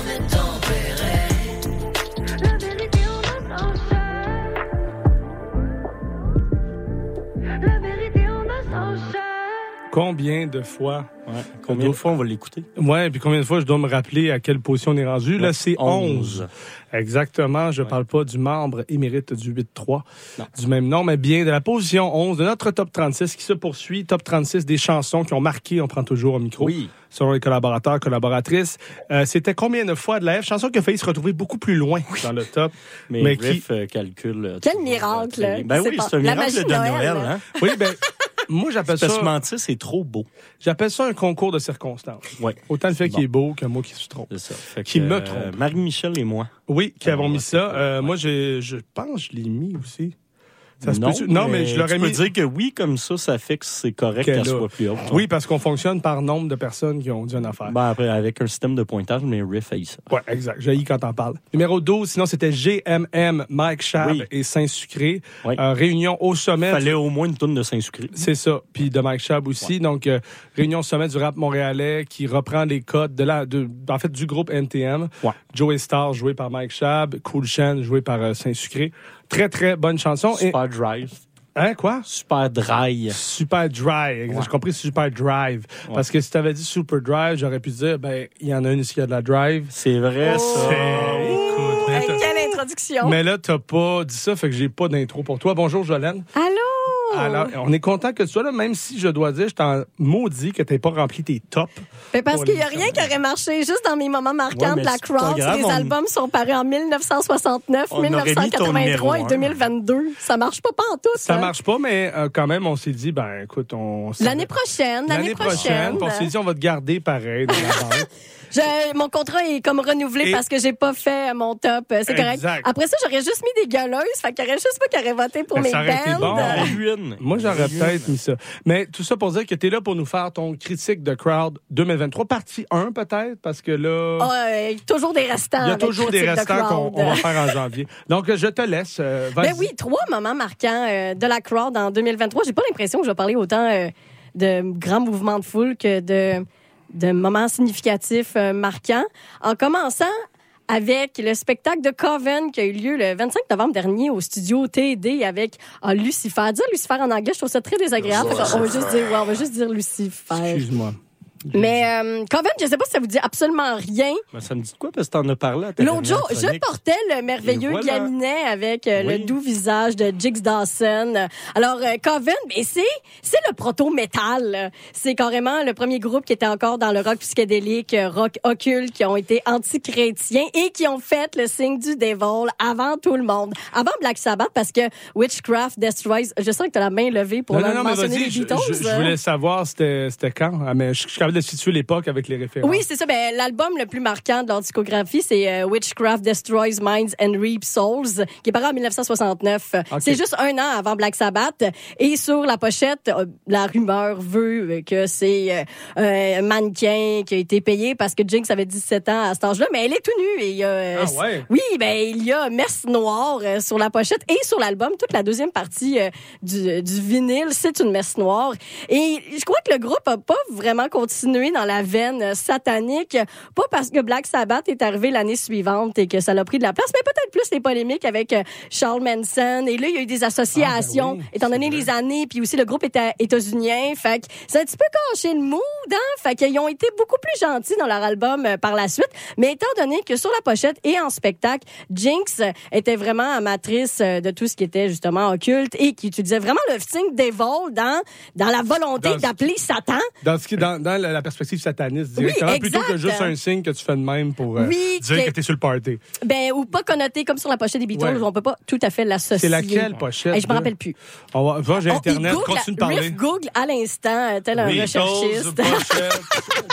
Combien de fois? Combien de fois on va l'écouter? Ouais, puis combien de fois je dois me rappeler à quelle position on est rendu? Là, c'est 11. Exactement. Je parle pas du membre émérite du 8-3 du même nom, mais bien de la position 11 de notre top 36 qui se poursuit. Top 36 des chansons qui ont marqué, on prend toujours au micro. Oui. Selon les collaborateurs, collaboratrices. Euh, C'était combien de fois de la F? Chanson qui a failli se retrouver beaucoup plus loin dans le top. *laughs* Mais, qui- Riff euh, calcule. euh, Quel miracle. Ben oui, c'est un miracle de Noël. Noël, hein? Oui, ben, *laughs* moi, j'appelle ça. Que mentir, c'est trop beau. J'appelle ça un concours de circonstances. Ouais. Autant le fait qu'il est beau que moi qui se trompe. C'est ça. Fait Qui me euh, trompe. Marie-Michel et moi. Oui, qui avons on mis ça. Euh, moi, je pense que je l'ai mis aussi. Ça se non, peut-tu- non, mais, je l'aurais mis. dire que oui, comme ça, ça que c'est correct qu'elle soit plus haute. Oui, parce qu'on fonctionne par nombre de personnes qui ont dit une affaire. Ben, après, avec un système de pointage, mais Riff a eu ça. Ouais, exact. J'ai quand t'en parles. Numéro 12, sinon c'était GMM, Mike Chab Oui. et Saint-Sucré. Oui. Euh, réunion au sommet. Fallait au moins une tonne de Saint-Sucré. C'est ça. Puis de Mike Chab aussi. Donc, euh, réunion au sommet du rap montréalais qui reprend les codes de la, de, en fait, du groupe NTM. Ouais. Joey Star joué par Mike Chab, Cool Shan joué par euh, Saint-Sucré. Très, très bonne chanson. Et- Super Drive. Hein, quoi? Super Dry. Super Dry. J'ai compris Super Drive. Parce que si tu avais dit Super Drive, j'aurais pu dire, ben, il y en a une ici qui a de la drive? C'est vrai, ça. Écoute, mais quelle introduction. mais là, t'as pas dit ça, fait que j'ai pas d'intro pour toi. Bonjour, Jolène. Allô? Alors, on est content que tu sois là, même si je dois dire, je t'en maudis que t'aies pas rempli tes tops. Mais parce qu'il n'y a rien qui aurait marché juste dans mes moments marquants Ouais, de la pas grave, les on- albums sont parus en 1969, On aurait mis ton 1983 et numéro un. 2022. Ça marche pas en tout. Ça marche pas, mais euh, quand même, on s'est dit, ben, écoute, on. L'année prochaine, l'année prochaine. on s'est dit, on va te garder pareil dans la banque. *laughs* Je- mon contrat est comme renouvelé Et- parce que j'ai pas fait mon top. Euh, C'est correct. Exact. Après ça, j'aurais juste mis des gueuleuses. Fait qu'il y aurait juste pas qui aurait voté pour Ben, mes ça bands. bon. Moi, j'aurais peut-être mis ça. Mais tout ça pour dire que tu es là pour nous faire ton critique de Crowd 2023, partie 1 peut-être, parce que là, euh, toujours des restants. il y a toujours des de restants qu'on va faire en janvier. Donc, je te laisse. euh. Ben oui, trois moments marquants euh, de la crowd en 2023. J'ai pas l'impression que je vais parler autant euh, de grands mouvements de foule que de, de moments significatifs euh, marquants. En commençant avec le spectacle de Coven qui a eu lieu le 25 novembre dernier au studio TD avec ah, Lucifer. Dire Lucifer en anglais, je trouve ça très désagréable. Qu'on va juste dire, ouais, on va juste dire Lucifer. Excuse-moi. Mais euh, Coven, je sais pas si ça vous dit absolument rien. Ben, ça me dit quoi? Parce que t'en as parlé L'autre jour, je portais le merveilleux voilà. gaminet avec euh, Oui. le doux visage de Jigs Dawson. Alors, euh, Coven, ben, c'est, c'est le proto-métal. C'est carrément le premier groupe qui était encore dans le rock psychédélique, euh, rock occulte, qui ont été anti-chrétiens et qui ont fait le signe du Devil avant tout le monde. Avant Black Sabbath, parce que Witchcraft Destroys, je sens que tu as la main levée pour non, non, non, mais mentionner vas-y, les je, Beatles. je- je voulais savoir c'était quand? Ah, mais je, je capable de situer l'époque avec les références. Oui, c'est ça. Ben, l'album le plus marquant de leur discographie, c'est euh, Witchcraft Destroys Minds and Reaps Souls, qui est paru en 1969. Ok. C'est juste un an avant Black Sabbath. Et sur la pochette, euh, la rumeur veut euh, que c'est euh, un mannequin qui a été payé parce que Jinx avait 17 ans à cet âge-là, mais elle est tout nue. Et Ah ouais? Oui, ben il y a Messe Noire sur la pochette et sur l'album. Toute la deuxième partie du, du vinyle, c'est une messe noire. Et je crois que le groupe a pas vraiment continué dans la veine satanique, pas parce que Black Sabbath est arrivé l'année suivante et que ça l'a pris de la place, mais peut-être plus les polémiques avec euh, Charles Manson. Et là, il y a eu des associations, Ah, ben oui, étant donné les années, puis aussi le groupe était états-unien. Fait que ça a un petit peu caché le mood, hein? Fait qu'ils ont été beaucoup plus gentils dans leur album euh, par la suite. Mais étant donné que sur la pochette et en spectacle, Jinx était vraiment amatrice euh, de tout ce qui était justement occulte et qui utilisait vraiment le signe Devil dans, dans la volonté d'appeler Satan. Dans, ce qui, dans, dans la, la perspective sataniste, directement, Oui, plutôt que juste un signe que tu fais de même pour euh, Oui, dire que- que, t'es sur le party. Ben, ou pas connoté comme sur la pochette des Beatles, Ouais. on peut pas tout à fait l'associer. C'est laquelle pochette? Hey, je me rappelle plus. On va, va, j'ai Oh, Internet, continue de parler. Riff google à l'instant, tel un Beatles, recherchiste. pochette,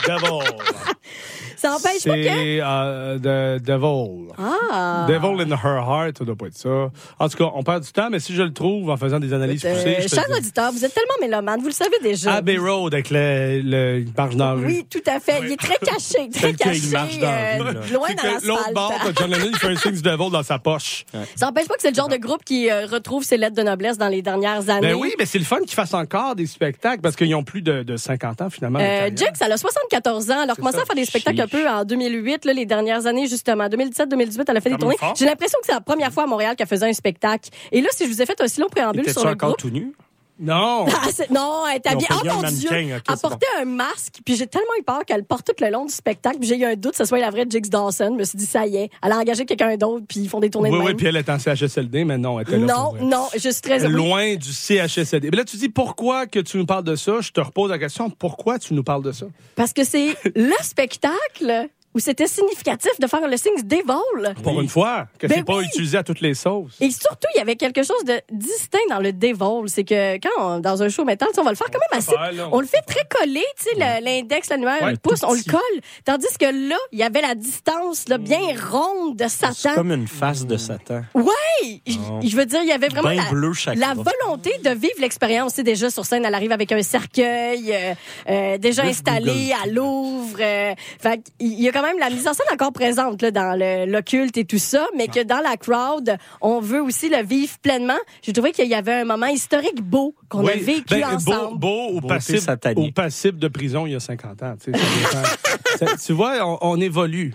Devil. *laughs* Ça empêche pas que... C'est euh, de Devil. Ah! Devil in her heart, ça doit pas être ça. En tout cas, on perd du temps, mais si je le trouve en faisant des analyses poussées, Euh, te chers auditeurs, vous êtes tellement mélomanes, vous le savez déjà. Abbey Road avec le, le marche dans la rue. Oui, tout à fait. Il est très caché, très caché, marche dans la euh, rue, loin dans que L'autre bord, l'asphalte. John Lennon, il fait un signe du devil dans sa poche. Ça n'empêche pas que c'est le genre de groupe qui euh, retrouve ses lettres de noblesse dans les dernières années. Ben oui, mais c'est le fun qu'ils fassent encore des spectacles parce qu'ils ont plus de, de 50 ans finalement. Euh. Jax, elle a 74 ans. Elle a commencé à faire des spectacles un peu en 2008, là, les dernières années, justement. 2017-2018, elle a fait des tournées. J'ai l'impression que c'est la première fois à Montréal qu'elle faisait un spectacle. Et là, si je vous ai fait un si long préambule sur le encore groupe... tout nu? Non. *laughs* Ah, non, elle ont habillée. Oh mon Dieu! elle un masque, puis j'ai tellement eu peur qu'elle porte tout le long du spectacle. Puis j'ai eu un doute que ce soit la vraie Jigs Dawson. Je me suis dit, ça y est, elle a engagé quelqu'un d'autre, puis ils font des tournées Oui, de oui, même. puis elle est en CHSLD, mais non, elle était là non, non, je suis très oui. Loin du CHSLD. Mais là, tu dis pourquoi que tu nous parles de ça? Je te repose la question, pourquoi tu nous parles de ça? Parce que c'est le spectacle où c'était significatif de faire le signe Devil. Pour une fois, que Ben c'est pas oui. utilisé à toutes les sauces. Et surtout, il y avait quelque chose de distinct dans le Devil. C'est que quand, on- dans un show sais, on va le faire quand même assez. faire. On le fait très collé, tu sais, l'index, l'annuaire, Ouais, le pouce, on le colle. Tandis que là, il y avait la distance là, bien ronde de C'est Satan. comme une face de Satan. Ouais! Je Oh. je veux dire, il y avait vraiment Ben la, bleu volonté de vivre l'expérience. Tu sais, déjà sur scène, elle arrive avec un cercueil, euh, euh, déjà Juste installé Google. à Louvre. euh, fait il y a quand même la mise en scène encore présente là, dans le- l'occulte et tout ça, mais que dans la crowd, on veut aussi le vivre pleinement. J'ai trouvé qu'il y avait un moment historique beau qu'on a vécu ben, ensemble. Beau, beau ou, Beauté passible, ou passible de prison il y a 50 ans. tu sais, ça dépend. *laughs* Ça- tu vois, on, on évolue.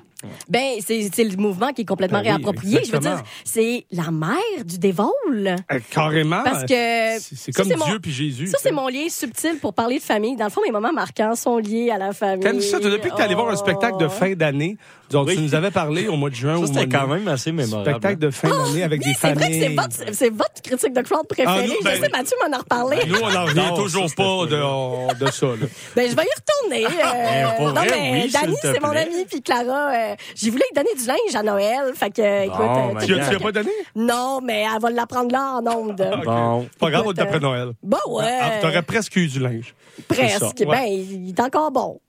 Ben, c'est le mouvement qui est complètement Ben oui, réapproprié. Je veux dire, c'est la mère du dévol. Euh, carrément. Parce que C'est ça, comme Dieu mon- puis Jésus. Ça, c'est mon lien subtil pour parler de famille. Dans le fond, mes moments marquants sont liés à la famille. T'aimes ça? Depuis que t'es allé voir un spectacle de fin d'année, dont Oui. tu nous avais parlé au mois de juin Ça, ou au mois c'était quand même assez mémorable. Spectacle de fin d'année avec des Oh! C'est vrai que c'est familles. votre, c'est votre critique de crowd préférée. Ah, nous, ben- je sais, Mathieu m'en a reparlé. Nous, on n'en revient toujours pas de, de ça. là. Ben, je vais y retourner. euh, Ben, pour non, vrai, mais oui, Dani, c'est mon ami, puis Clara, euh, j'ai voulu lui donner du linge à Noël. Fait que, écoute. Bon, euh, ben, Tu l'as pas donné? non, mais elle va l'apprendre là en onde. Bon. Pas grave, on Écoute, est après euh, Noël. Bon, ouais. Ah, T'aurais presque eu du linge. presque. ouais. Ben, il est encore bon.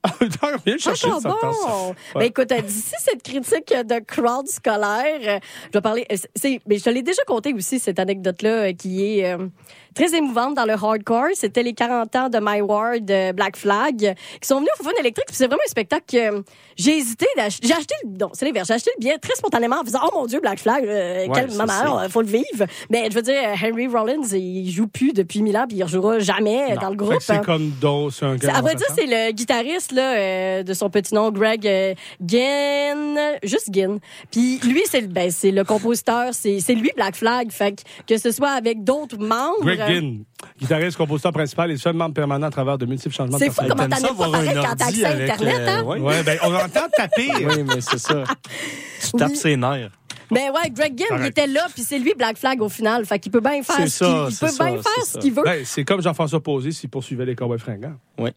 Viens le chercher, Encore bon. Ouais. Ben, écoute, euh, d'ici cette critique de crowd scolaire, euh, je vais parler. euh, c'est, mais je te l'ai déjà conté aussi, cette anecdote-là, euh, qui est euh, très émouvante dans le hardcore. C'était les 40 ans de My Ward, de Black Flag, qui sont venus au Fun électrique. C'est vraiment un spectacle que euh, j'ai hésité d'acheter. J'ai acheté le. Non, c'est l'inverse. J'ai acheté le billet très spontanément en faisant Oh mon Dieu, Black Flag, euh, Ouais, quel moment, ça. il faut le vivre. Mais je veux dire, euh, Henry Rollins, il joue plus depuis mille ans, puis il rejouera jamais Non. dans le groupe. C'est comme c'est un gars À vrai dire, remplaçant. c'est le guitariste là, euh, de son petit nom, Greg euh, Ginn, juste Ginn. Puis lui, c'est le- ben, c'est le compositeur, c'est c'est lui Black Flag. Fait que, que ce soit avec d'autres membres. Greg euh, Ginn, guitariste, compositeur principal et seul membre permanent à travers de multiples changements de C'est fou comment pas pareil quand t'as accès à Internet, hein? ouais. Ben, on entend taper. *laughs* Oui, mais c'est ça. *laughs* Tu tapes Oui. ses nerfs. Mais ouais, Greg Ginn, il était là, puis c'est lui Black Flag au final. Fait qu'il peut bien faire C'est ce qu'il ça, il c'est peut ça, bien faire c'est ce ça. qu'il veut. Ben, c'est comme Jean-François Posé s'il poursuivait les cowboys fringants. Oui.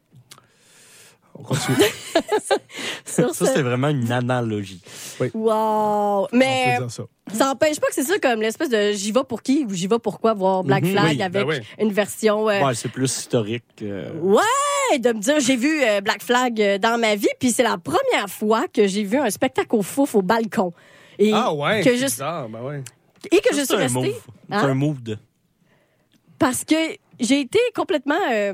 On continue. *laughs* Ça, ce- c'était vraiment une analogie. Wow! On Mais ça. n'empêche pas que c'est ça comme l'espèce de j'y vais pour qui ou j'y vais pourquoi voir Black Mhm, Flag oui, avec ben oui. une version. euh, Ouais, c'est plus historique. euh, Ouais, de me dire j'ai vu euh, Black Flag euh, dans ma vie, puis c'est la première fois que j'ai vu un spectacle au fouf au balcon. Et Ah ouais, que c'est je, bizarre, ben ouais. et que ça, je c'est suis restée C'est Hein? un move de. parce que j'ai été complètement euh,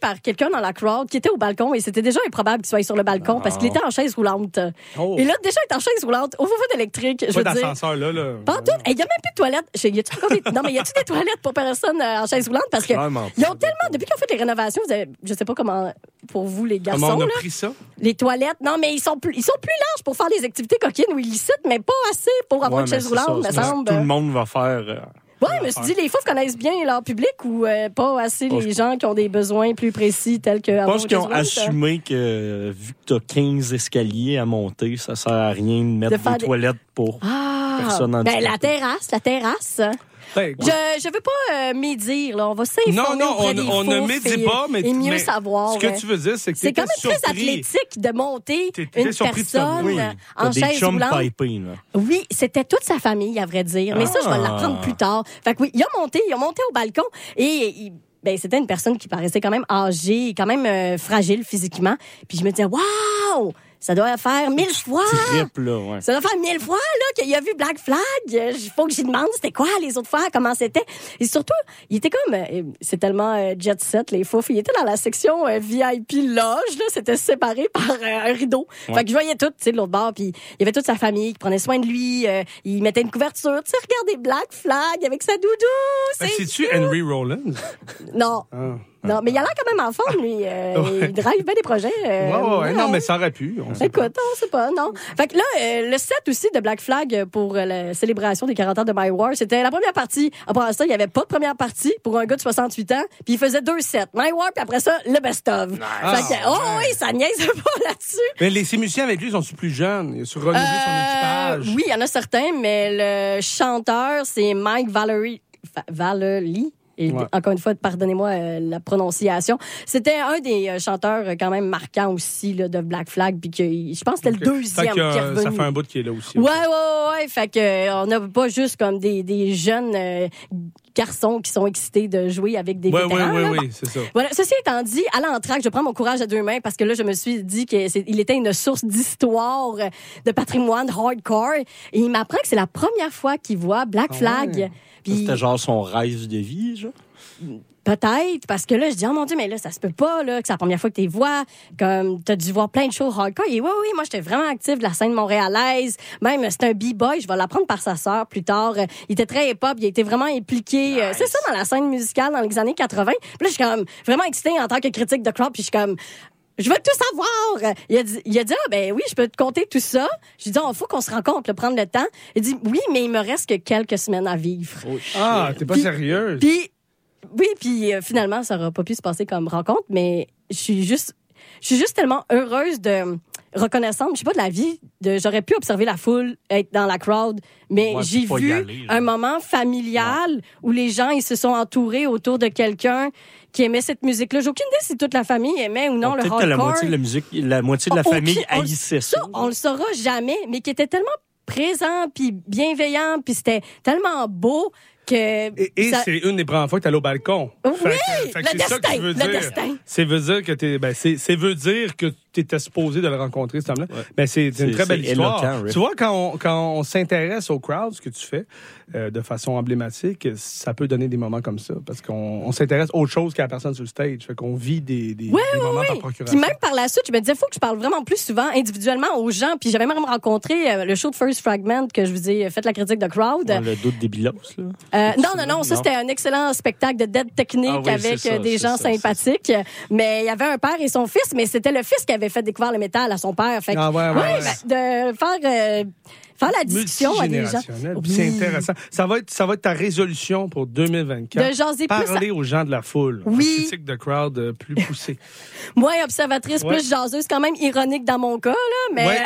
par quelqu'un dans la crowd qui était au balcon et c'était déjà improbable qu'il soit sur le balcon parce qu'il était en chaise roulante. Oh. Et là déjà il est en chaise roulante au fouf électrique, je Pas veux dire. d'ascenseur, là. Pas. Il n'y a même plus de toilettes. Je- y a-tu encore des... Non, mais y a-tu des toilettes pour personnes euh, en chaise roulante? Parce que Clairement ils pas. ont tellement, depuis qu'ils ont fait les rénovations, vous avez- je sais pas comment, pour vous, les garçons, Comment on a là, pris ça? les toilettes, non, mais ils sont plus, ils sont plus larges pour faire des activités coquines ou illicites, mais pas assez pour avoir Ouais, une chaise roulante, ça, me semble. Tout le monde va faire. euh, Ouais, je me suis dit, les fous connaissent bien leur public ou euh, pas assez Oh, les gens qui ont des besoins plus précis tels que Je pense qu'ils ont assumé que euh, vu que tu as 15 escaliers à monter, ça sert à rien de mettre De des des- toilettes pour Ah, personne ben, la terrasse, la terrasse. Ben, Je je veux pas euh, médire, là. On va s'informer Non, non, on, des on ne médit pas, mais, et mieux mais savoir. Ce que ouais. tu veux dire, c'est que C'est quand même t'étais très surpris. athlétique de monter une surpris personne Oui, en chaise roulante. là. Oui, c'était toute sa famille, à vrai dire. Mais ça, je vais Ah. l'apprendre plus tard. Fait que oui, il a monté, il a monté au balcon et il- ben, c'était une personne qui paraissait quand même âgée, quand même euh, fragile physiquement. Puis je me disais, waouh! Ça doit faire mille fois. Triple, là, ouais. Ça doit faire mille fois là qu'il a vu Black Flag. Il faut que j'y demande c'était quoi les autres fois, comment c'était. Et surtout, il était comme, euh, c'est tellement euh, jet set les fouf. Il était dans la section euh, VIP loge là, c'était séparé par euh, un rideau. Ouais. Fait que je voyais tout, tu sais, de l'autre bord. Puis il y avait toute sa famille qui prenait soin de lui. il mettait une couverture. Tu sais, regardez Black Flag avec sa doudou. C'est C'est-tu Henry Rollins? non. Ah. Non, mais il a l'air quand même en forme, lui. Euh, *laughs* Ouais. Il drive bien des projets. euh, Ouais, ouais, ouais. Non, mais ça aurait pu. on sait pas. Écoute, on sait pas, non. Fait que là, euh, le set aussi de Black Flag pour la célébration des 40 ans de My War, c'était la première partie. Après ça, il y avait pas de première partie pour un gars de 68 ans, puis il faisait deux sets. My War, puis après ça, le best-of. Ah, fait que, oh oui, ça niaise pas *laughs* là-dessus. Mais les, ces musiciens avec lui sont plus jeunes. Ils ont su renouveler son équipage. oui, il y en a certains, mais le chanteur, c'est Mike Valerie. Va- Valerie. Et Ouais. encore une fois, pardonnez-moi euh, la prononciation. C'était un des euh, chanteurs euh, quand même marquants aussi là, de Black Flag, puis que je pense que c'était le Fait deuxième qui est revenu. ça fait un bout qui est là aussi. Ouais, ouais, ouais, ouais. Fait que euh, on n'a pas juste comme des, des jeunes euh, garçons qui sont excités de jouer avec des Ouais, vétérans. ouais, Bon. oui, c'est ça. Voilà. Ceci étant dit, à l'entraque, je prends mon courage à deux mains parce que là, je me suis dit qu'il était une source d'histoire, de patrimoine hardcore. Et il m'apprend que c'est la première fois qu'il voit Black Ah Flag. ouais. Puis C'était genre son rêve de vie, genre? Peut-être, parce que là, je dis, oh mon Dieu, mais là, ça se peut pas, là, que c'est la première fois que tu vois. Comme, t'as dû voir plein de shows hardcore. Et oui, oui, moi, j'étais vraiment active de la scène montréalaise. Même, c'est un b-boy, je vais l'apprendre par sa sœur plus tard. Euh, Il était très hip-hop, il a été vraiment impliqué, euh, c'est ça, dans la scène musicale dans les années 80. Puis là, je suis comme vraiment excitée en tant que critique de crowd, puis je suis comme, je veux tout savoir. Il a dit, il a dit ah, ben oui, je peux te compter tout ça. J'ai dit, il faut qu'on se rencontre, là, prendre le temps. Il dit, oui, mais il me reste que quelques semaines à vivre. Ah, t'es pas sérieuse? Puis, oui, puis euh, finalement, ça n'aura pas pu se passer comme rencontre, mais je suis juste, je suis juste tellement heureuse de reconnaissante, je sais pas de la vie, de j'aurais pu observer la foule, être dans la crowd, mais Ouais, j'ai vu aller, un moment familial où les gens ils se sont entourés autour de quelqu'un qui aimait cette musique-là. J'ai aucune idée si toute la famille aimait ou non le Peut-être hardcore. la moitié de la musique, la moitié de la famille on- haïssait ça. ça, on le saura jamais, mais qui était tellement présent puis bienveillant puis c'était tellement beau que Et, et ça- c'est une des premières fois que t'es allé au balcon. Oui, Fait que- fait que le c'est ça que destin, tu veux le dire. destin. C'est veut dire que t'es, ben, c'est, veut dire que tu étais supposé de le rencontrer, cet homme-là. Ben, c'est, c'est une C'est- très belle histoire. éloquent, tu vois, quand on, quand on s'intéresse au crowd, ce que tu fais, euh, de façon emblématique, ça peut donner des moments comme ça. Parce qu'on on s'intéresse à autre chose qu'à la personne sur le stage. Fait qu'on vit des, des, Ouais, des ouais, moments ouais. par Puis procuration. même par la suite, je me disais, faut que je parle vraiment plus souvent individuellement aux gens. Puis j'avais même rencontré euh, le show de First Fragment que je vous ai fait la critique de crowd. Ouais, le doute des bilos, là. Euh, non, non, non, ça c'était un excellent spectacle de dead technique Ah oui, avec ça, des gens ça, sympathiques. Mais il y avait un père et son fils, mais c'était le fils qui avait fait découvrir le métal à son père. Fait que, Ah ouais, ouais, ouais. ben, de faire, euh, faire la discussion à des gens. Puis C'est Oui. intéressant. Ça va, être, ça va être ta résolution pour 2024. De jaser plus Parler aux gens de la foule. Oui. Une critique de crowd euh, plus *laughs* poussée. Moins observatrice, Ouais. plus jaseuse, quand même ironique dans mon cas, là, mais. Ouais,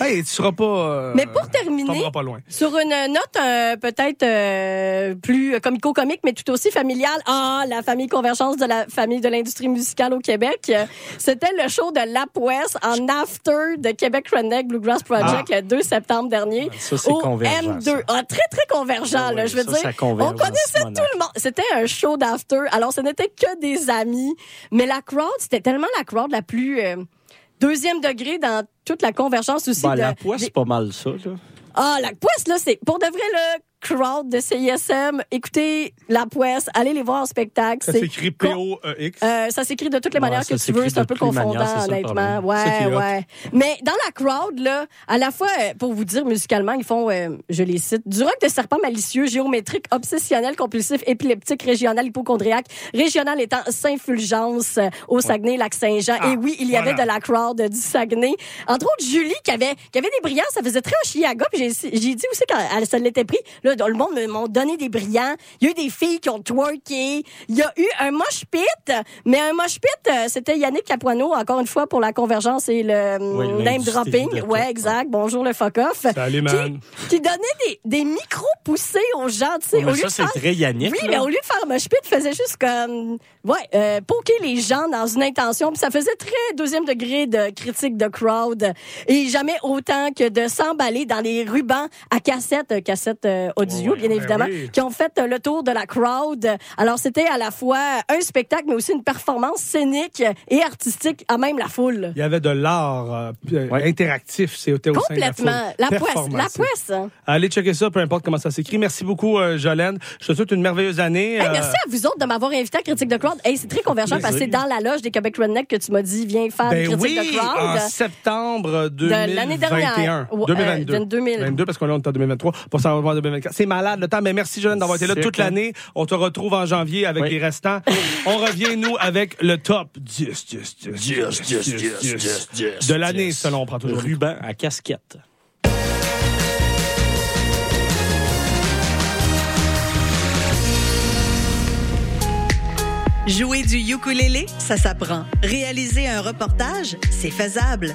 *laughs* hey, tu seras pas. euh, Mais pour terminer, pas loin. Sur une note euh, peut-être euh, plus comico-comique, mais tout aussi familiale, ah, la famille Convergence de la famille de l'industrie musicale au Québec, c'était le show de Lap West en after de Québec Redneck Bluegrass Project Ah. le 2 septembre dernier. ça, au convergent, M2. ça. Ah, très, très convergent, Ah là, je veux ça, dire. on connaissait tout le monde. C'était un show d'after. Alors, ce n'était que des amis. Mais la crowd, c'était tellement la crowd la plus... euh, Deuxième degré dans toute la convergence aussi. Ben, de, la poisse, des- c'est pas mal ça, là. ah, la poisse, là, c'est pour de vrai le crowd de CISM. Écoutez la poisse, allez les voir en spectacle. Ça C'est s'écrit P-O-E-X. euh, ça s'écrit de toutes les manières que tu veux. C'est un peu manières, confondant, honnêtement. Ouais, ouais. Mais dans la crowd, là, à la fois, euh, pour vous dire musicalement, ils font, euh, je les cite, du rock de serpent malicieux, géométrique, obsessionnel, compulsif, épileptique, régional, hypochondriaque, régional étant Saint-Fulgence euh, au Saguenay, Lac-Saint-Jean. Ah, Et oui, il y avait de la crowd du Saguenay. Entre autres, Julie, qui avait, qui avait des brillants, ça faisait très Chiaga. Puis j'ai j'ai dit aussi quand elle, ça l'était pris, là, le monde m'ont donné des brillants. Il y a eu des filles qui ont twerké. Il y a eu un mosh pit, mais un mosh pit, euh, c'était Yannick Capuano, encore une fois, pour la convergence et le Oui, hum, name dropping. Ouais, exact. Bonjour le fuck off. Salut, man. Qui, qui donnait des, des micros poussés aux gens, tu sais. Ouais, ça, c'est très Yannick, Oui, là. mais au lieu de faire mosh pit, faisait juste comme, ouais, euh, poker les gens dans une intention. Puis ça faisait très deuxième degré de critique de crowd. Et jamais autant que de s'emballer dans les rubans à cassette, euh, cassette euh, audio, bien évidemment, oui. qui ont fait euh, le tour de la crowd. Alors, c'était à la fois un spectacle, mais aussi une performance scénique et artistique à même la foule. Il y avait de l'art euh, euh, interactif, c'était au sein de la Complètement. foule. La poisse, la Performatif. poisse. Allez checker ça, peu importe comment ça s'écrit. Merci beaucoup, euh, Jolène. Je te souhaite une merveilleuse année. Hey, Euh, merci à vous autres de m'avoir invité à Critique de Crowd. Hey, c'est très convergent parce que c'est dans la loge des Québec Redneck que tu m'as dit viens faire Ben Critique oui, de Crowd. en septembre 2021. l'année dernière. Ouais, 2022. euh, 2000. 22 parce qu'on est en 2023 pour s'en revoir en 2024. C'est malade le temps, mais merci Jolène d'avoir été là toute cool. l'année. On te retrouve en janvier avec Oui. les restants. *laughs* On revient, nous, avec le top 10, 10, 10, 10, 10, 10, 10 de l'année, selon on prend toujours. Ruban à casquette. Jouer du ukulélé, ça s'apprend. Réaliser un reportage, c'est faisable.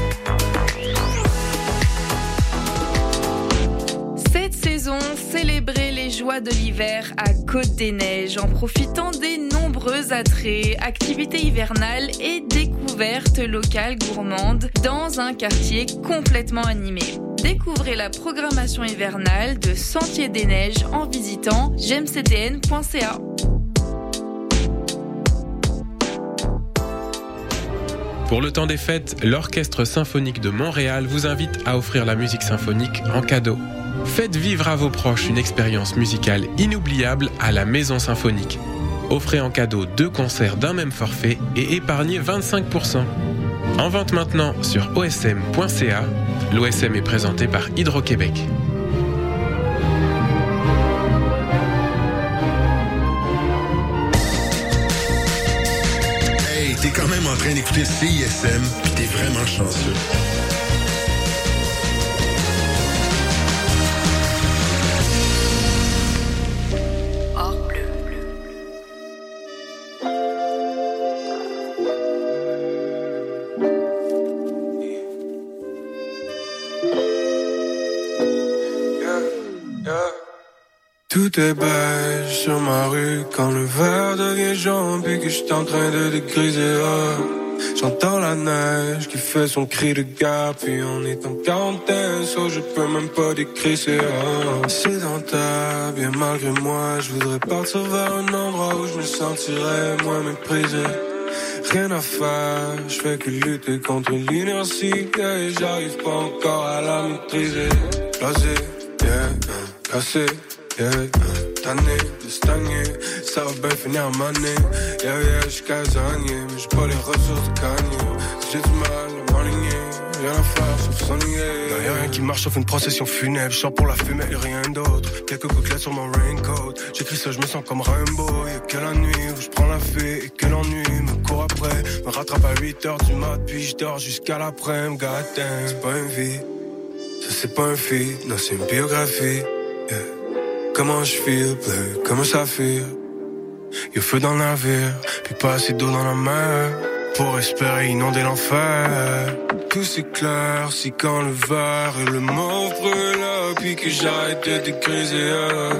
De l'hiver à Côte des Neiges en profitant des nombreux attraits, activités hivernales et découvertes locales gourmandes dans un quartier complètement animé. Découvrez la programmation hivernale de Sentier des Neiges en visitant gemctn.ca. Pour le temps des fêtes, l'Orchestre symphonique de Montréal vous invite à offrir la musique symphonique en cadeau. Faites vivre à vos proches une expérience musicale inoubliable à la Maison Symphonique. Offrez en cadeau deux concerts d'un même forfait et épargnez 25%. En vente maintenant sur osm.ca. L'OSM est présenté par Hydro-Québec. Hey, t'es quand même en train d'écouter CISM, pis t'es vraiment chanceux. Tout est beige sur ma rue quand le verre devient jaune puis que je en train de dégriser. ah. J'entends la neige qui fait son cri de guerre puis on est en quarantaine, so je peux même pas décrisser. ah. Sédentaire, bien malgré moi, je voudrais partir vers un endroit où je me sentirais moins méprisé. Rien à faire, je fais que lutter contre l'inertie et j'arrive pas encore à la maîtriser. Blasé, yeah, cassé, yeah, tanné de stagner, ça va bien finir à m'année. Yeah, yeah, j'suis casanier, mais j'ai pas les ressources de gagner. J'ai du mal à m'aligner, rien à faire sauf s'ennuyer. Y'a rien qui marche sauf une procession funèbre, je sors pour la fumée et rien d'autre. Quelques gouttelettes sur mon raincoat, j'écris ça, je me sens comme Rainbow. Y'a que la nuit où je prends la fée et que l'ennui me court après. Me rattrape à 8 heures du mat, puis je dors jusqu'à l'après-midi. C'est pas une vie. Ça c'est pas un feat, non c'est une biographie. Comment je feel, play, comment ça feel. Y'a feu dans le navire, puis pas assez d'eau dans la mer. Pour espérer inonder l'enfer. Tout s'éclaircit quand le verre et le mauve brûle, puis que j'arrête de dégriser. ah.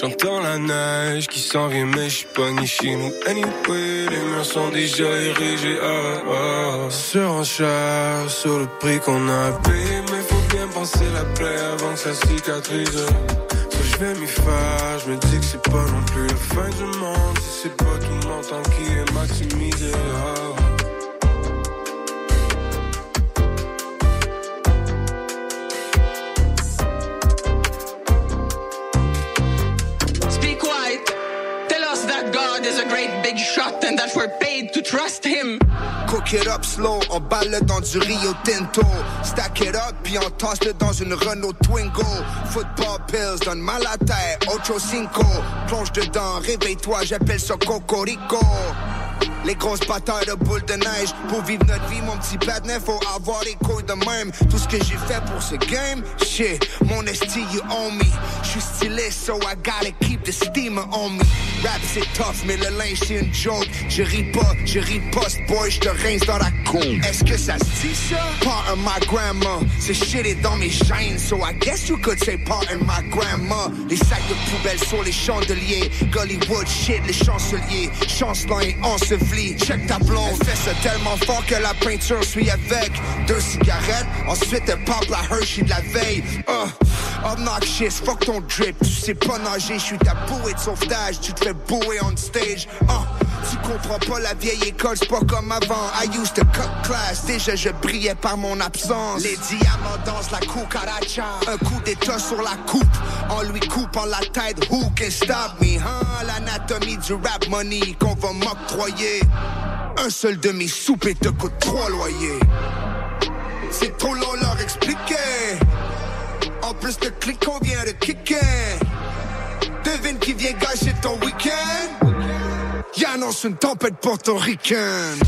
J'entends la neige qui s'en vient, mais j'suis pas ni nous. Anyway, les murs sont déjà érigés. Ah, ah. Surenchère sur le prix qu'on a payé, mais faut bien penser la plaie avant que ça cicatrise. Vais m'y faire, je me dis que c'est pas non plus la fin du monde. Si c'est pas tout mon temps qui est maximisé. ah. God is a great big shot and that we're paid to trust him. Cook it up slow, on balle dans du Rio Tinto. Stack it up, puis on tasse-le dans une Renault Twingo. Football pills, donne mal à terre, Ocho Cinco. Plonge dedans, réveille-toi, j'appelle ça Cocorico. Les grosses batailles de boules de neige. Pour vivre notre vie, mon petit patinet, faut avoir les couilles de même. Tout ce que j'ai fait pour ce game, shit. Mon esti, you own me. J'suis stylé, so I gotta keep the steamer on me. Rap, c'est tough, mais le linge, c'est une joke. Je ris pas, je riposte, boy, j'te rince dans la cour. Est-ce que ça se dit ça? Pardon my grandma. Ce shit est dans mes gènes, so I guess you could say pardon my grandma. Les sacs de poubelle sur les chandeliers. Gollywood shit, les chanceliers. Chancelant et Check ta blonde. Elle fait ça tellement fort que la peinture suit avec deux cigarettes. Ensuite, elle pop la Hershey de la veille. Uh, obnoxious, fuck ton drip. Tu sais pas nager, je suis ta bouée de sauvetage. Tu te fais bouer on stage. Uh, tu comprends pas la vieille école, c'est pas comme avant. I used to cut class, déjà je brillais par mon absence. Les diamants dansent la cucaracha. Un coup d'état sur la coupe, en lui coupant la tête. Who can stop me? L'anatomie du rap money qu'on va m'octroyer. Un seul de mes soupes te coûte trois loyers. C'est trop long leur expliquer. En plus de clic qu'on vient de kicker. Devine qui vient gâcher ton week-end. Y'annonce une tempête portoricaine.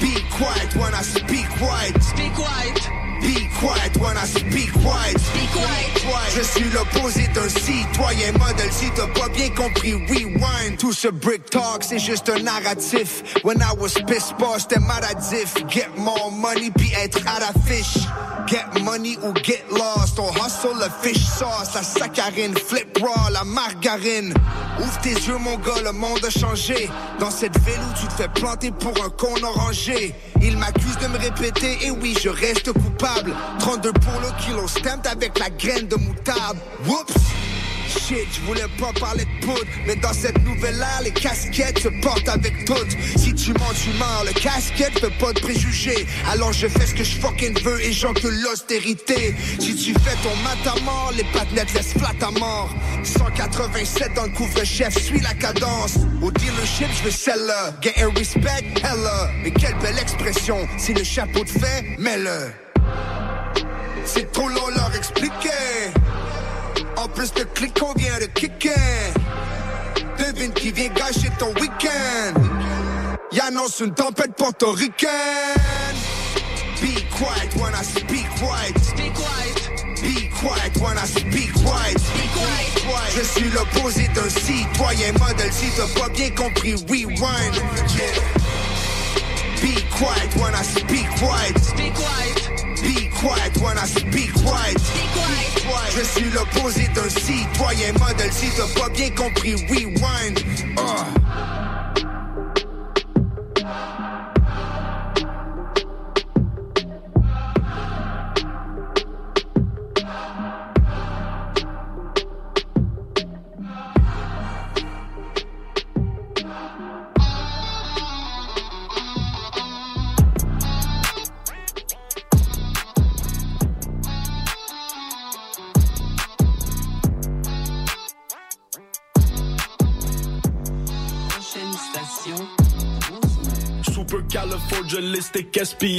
Be quiet when I speak white. Speak white. Be quiet when I speak white. Be quiet. Je suis l'opposé d'un citoyen modèle. Si t'as pas bien compris, rewind. Tout ce brick talk, c'est juste un narratif. When I was pissed pas, c'était maladif. Get more money puis être à la fiche. Get money ou get lost. On hustle le fish sauce, la saccharine, flip raw, la margarine. Ouvre tes yeux, mon gars, le monde a changé. Dans cette ville où tu te fais planter pour un con orangé. Il m'accuse de me répéter, et oui, je reste coupable. 32 pour le kilo, stamped avec la graine de moutarde. Whoops! Shit, je voulais pas parler de poudre, mais dans cette nouvelle ère, les casquettes se portent avec toutes. Si tu mens, tu mens, le casquette fait pas de préjugés. Alors je fais ce que je fucking veux et j'encule l'austérité. Si tu fais ton mat à mort, les patinettes laissent flat à mort. 187 dans le couvre-chef, suis la cadence. Au dealership, je veux celle-là. Get a respect, hella. Mais quelle belle expression, si le chapeau te fait, mets-le. C'est trop long leur expliquer. En plus de clic qu'on vient de kicker. Devine qui vient gâcher ton week-end. Y'annonce une tempête portoricaine. Be quiet when I speak white. Speak white. Be quiet when I speak white. Speak white. Je suis l'opposé d'un citoyen modèle. Si t'as pas bien compris, rewind. Yeah. Be quiet when I speak white. Speak white. Quiet when I speak white. Je suis l'opposé d'un citoyen modèle. Si t'as pas bien compris, rewind. Uh. Prochaine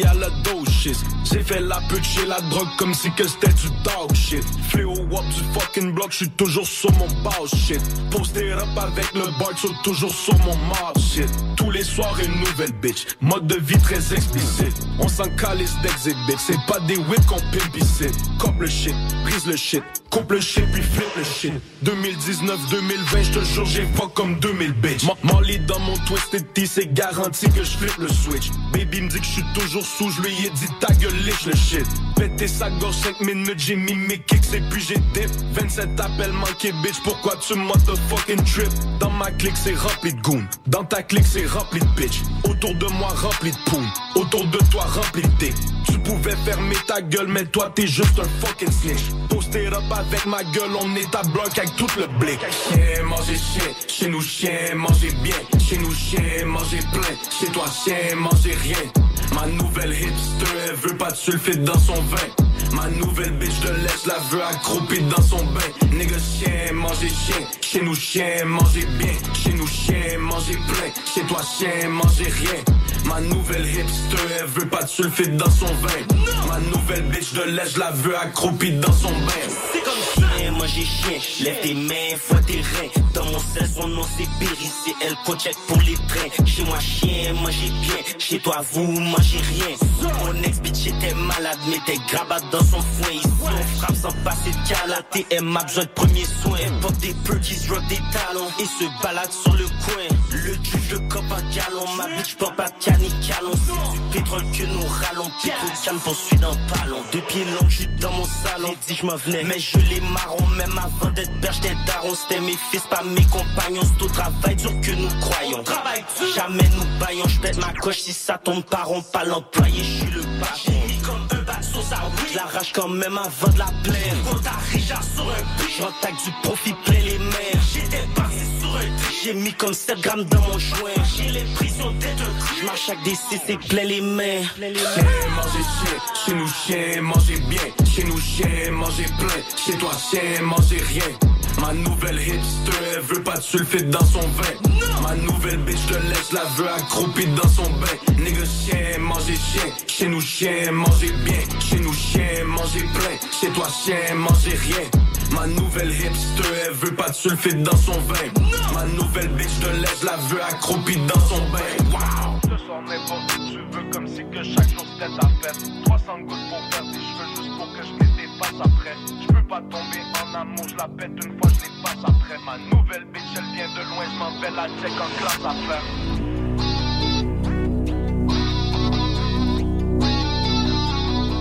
à la dose shit. J'ai fait la pute chez la drogue comme si que c'était du dog shit. Fléau wop du fucking block, j'suis toujours sur mon boss shit. Posté up avec le j'suis toujours sur mon mob shit. Tous les soirs une nouvelle bitch. Mode de vie très explicite. On s'en calisse d'exhibit. C'est pas des whips qu'on pimp ici. Cop le shit, brise le shit. Coupe le shit puis flip le shit 2019-2020 j'te jure j'ai fuck comme 2000 bitch Molly dans mon twisted T c'est garanti que je le switch. Baby me dit que je suis toujours sous je lui ai dit ta gueule liche le shit Pété sa gorge 5 minutes j'ai mis mes kicks et puis j'ai dip 27 appels manqués bitch pourquoi tu motherfucking trip? Dans ma clique c'est rempli de goon Dans ta clique c'est rempli de bitch Autour de moi rempli de poum Autour de toi rempli de dick Tu pouvais fermer ta gueule mais toi t'es juste un fucking snitch Posté up avec ma gueule, on est à bloc avec tout le blick. Chien, mangez chien, chez nous chien, mangez bien. Chez nous chien, mangez plein. Chez toi chien, mangez rien. Ma nouvelle hipster, elle veut pas de sulfite dans son vin. Ma nouvelle bitch de laisse la veut accroupie dans son bain. Nigga chien, mangez chien. Chez nous chien, mangez bien. Chez nous chien, mangez plein. Chez toi chien, mangez rien. Ma nouvelle hipster, elle veut pas de sulfite dans son vin. Ma nouvelle bitch de je la veux accroupie dans son bain. C'est comme chien, chien, manger chien. Lève tes mains, fois tes reins. Dans mon sel, son nom c'est Berry, c'est elle qu'on check pour les trains. Chez moi, chien, mangez bien. Chez toi, vous, mangez rien. Mon ex bitch était malade, mais t'es grabat dans son foin. Ici, on frappe sans passer de calaté. Elle m'a besoin de premier soin. Elle porte des perkies, rock des talons. Et se balade sur le coin. Le juge de cop à galon. Ma bitch pas de canicalon. C'est du pétrole que nous rallons. Pétrole calme poursuit le ballon. Deux pieds longs, je suis dans mon salon. J'ai dit je m'en venais, mais je les marron. Même avant d'être berge, j'étais daron. C'était mes fils, pas mes compagnons. C'est au travail dur que nous croyons. Jamais nous baillons. Je ma coche si ça tombe par rond. Pas l'employé, je suis le patron. Mis comme un bat sauce à oui. Je l'arrache quand même avant de la plaire. Quand t'as sur un prix, j'entaque du profit plein les mers. J'étais parti sur. J'ai mis comme 7 grammes dans mon joint. J'ai les prisons un Je marche avec des CC plein les mains. Mangez chien, chez nous chien, mangez bien. Chez nous chien, mangez plein. Chez toi chien, mangez rien. Ma nouvelle hipster, elle veut pas de sulfite dans son vin. Ma nouvelle bitch te laisse la veut accroupie dans son bain. Nigga chien, mangez chien. Chez nous chien, mangez bien. Chez nous chien, mangez plein. Chez toi chien, mangez rien. Ma nouvelle hipster, elle veut pas de sulfite dans son vin. Ma nouvelle bitch te laisse la veut accroupie dans son bain. Wow! Ce soir, n'importe où tu veux, comme si que chaque jour c'était ta fête. 300 gouttes pour faire des cheveux, juste pour que je les dépasse après. Je peux pas tomber en amour, je la pète une fois, je les passe après. Ma nouvelle bitch, elle vient de loin, je m'en vais la check en classe à faire.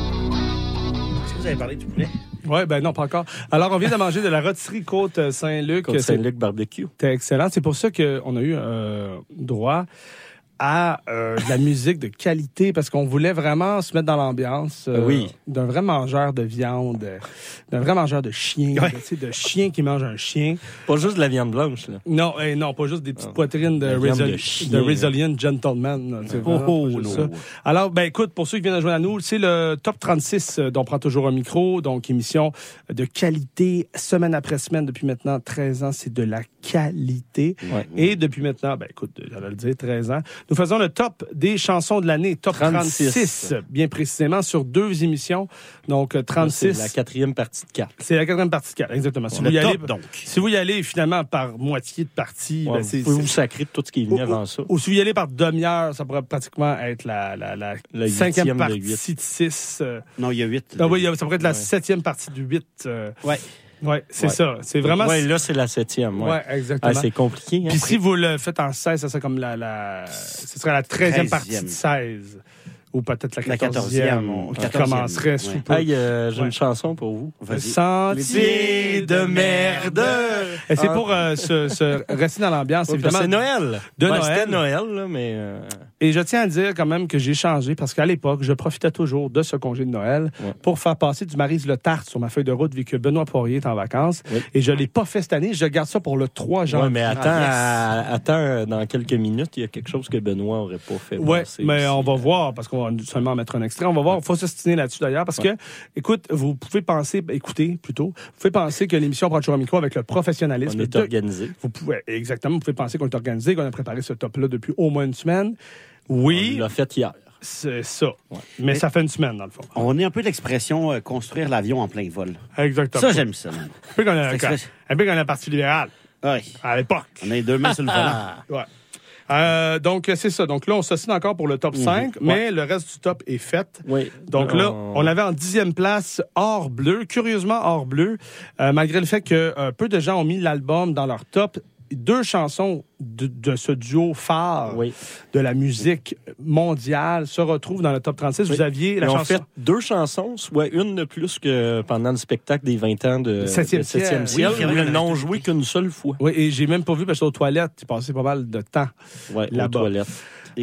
Est-ce que vous avez parlé du poulet? Oui, ben non, pas encore. Alors, on vient de manger de la rôtisserie Côte Saint-Luc. Côte C'est- Saint-Luc barbecue. C'était excellent. C'est pour ça qu'on a eu euh, droit à euh, de la musique de qualité parce qu'on voulait vraiment se mettre dans l'ambiance euh, Oui. d'un vrai mangeur de viande, d'un vrai mangeur de chien, Ouais. tu sais, de chien qui mange un chien. Pas juste de la viande blanche, là. Non, eh, non, pas juste des petites poitrines de, Resol- de chien, de. Resilient Gentleman. là, tu sais, Oh, oh, non. ça. Alors, ben écoute, pour ceux qui viennent de joindre à nous, c'est le top 36 euh, dont on prend toujours un micro, donc émission de qualité, semaine après semaine, depuis maintenant 13 ans, c'est de la qualité. Ouais. Et depuis maintenant, ben écoute, j'allais le dire, 13 ans, nous faisons le top des chansons de l'année, top 36. 36, bien précisément, sur deux émissions. Donc, euh, 36. C'est la quatrième partie de 4. C'est la quatrième partie de 4, exactement. Si vous, y top, allez, donc. si vous y allez finalement par moitié de partie, Ouais, ben, vous c'est- pouvez vous sacrer de tout ce qui est venu ou- avant ça. Ou si vous y allez par demi-heure, ça pourrait pratiquement être la, la, la cinquième partie de 6. Non, il y a huit. Ah oui, ça pourrait être la Ouais. septième partie du 8. Ouais. Ouais, c'est Ouais. ça. C'est vraiment. Ouais, là, c'est la septième. Ouais, Ouais, exactement. Ah, c'est compliqué. hein. Puis si vous le faites en 16, ça serait comme la. la ce serait la 13e partie de 13e. 16. Ou peut-être la La 14e. 14e, qui 14e, commencerait ouais. sous peu. Hey, euh, j'ai une chanson pour vous. Le Sentier de merde. Et c'est Ah. pour euh, se, se rester dans l'ambiance, évidemment. c'est Noël. De Noël. C'était Noël, là, mais. euh, Et je tiens à dire quand même que j'ai changé parce qu'à l'époque, je profitais toujours de ce congé de Noël Ouais. pour faire passer du Marise Le Tarte sur ma feuille de route vu que Benoît Poirier est en vacances. Et je l'ai pas fait cette année. Je garde ça pour le 3 janvier. Ouais, mais attends, Ah, attends, euh, dans quelques minutes, il y a quelque chose que Benoît aurait pas fait. Ouais, mais aussi. on va voir, parce qu'on va seulement mettre un extrait. On va voir, il faut s'ostiner là-dessus d'ailleurs, parce que, écoute, vous pouvez penser, écoutez plutôt, vous pouvez penser que l'émission prend toujours un micro avec le professionnalisme. On est organisé. Vous pouvez, exactement, vous pouvez penser qu'on est organisé, qu'on a préparé ce top-là depuis au moins une semaine. Oui. On l'a fait hier. C'est ça. Mais, ça fait une semaine, dans le fond. On est un peu l'expression euh, construire l'avion en plein vol. Exactement. Ça, j'aime ça. Un peu comme la, un peu comme la Parti libérale, Ouais. à l'époque. On a les deux mains sur le volant. *laughs* Ouais. Euh, donc, c'est ça. Donc là, on s'assigne encore pour le top 5, mais le reste du top est fait. Oui. Donc là, On- on l'avait en dixième place, hors bleu. Curieusement, hors bleu, euh, malgré le fait que euh, peu de gens ont mis l'album dans leur top. Deux chansons de, de ce duo phare Oui. de la musique mondiale se retrouvent dans le top 36. Vous Oui. aviez la Ils chanson... fait deux chansons, soit une de plus que pendant le spectacle des 20 ans de, Septième de Septième ciel. ciel, Oui, c'est où vrai, ils n'ont joué qu'une seule fois. Oui, et j'ai même pas vu parce que aux toilettes. J'ai passé pas mal de temps Ouais, aux là-bas.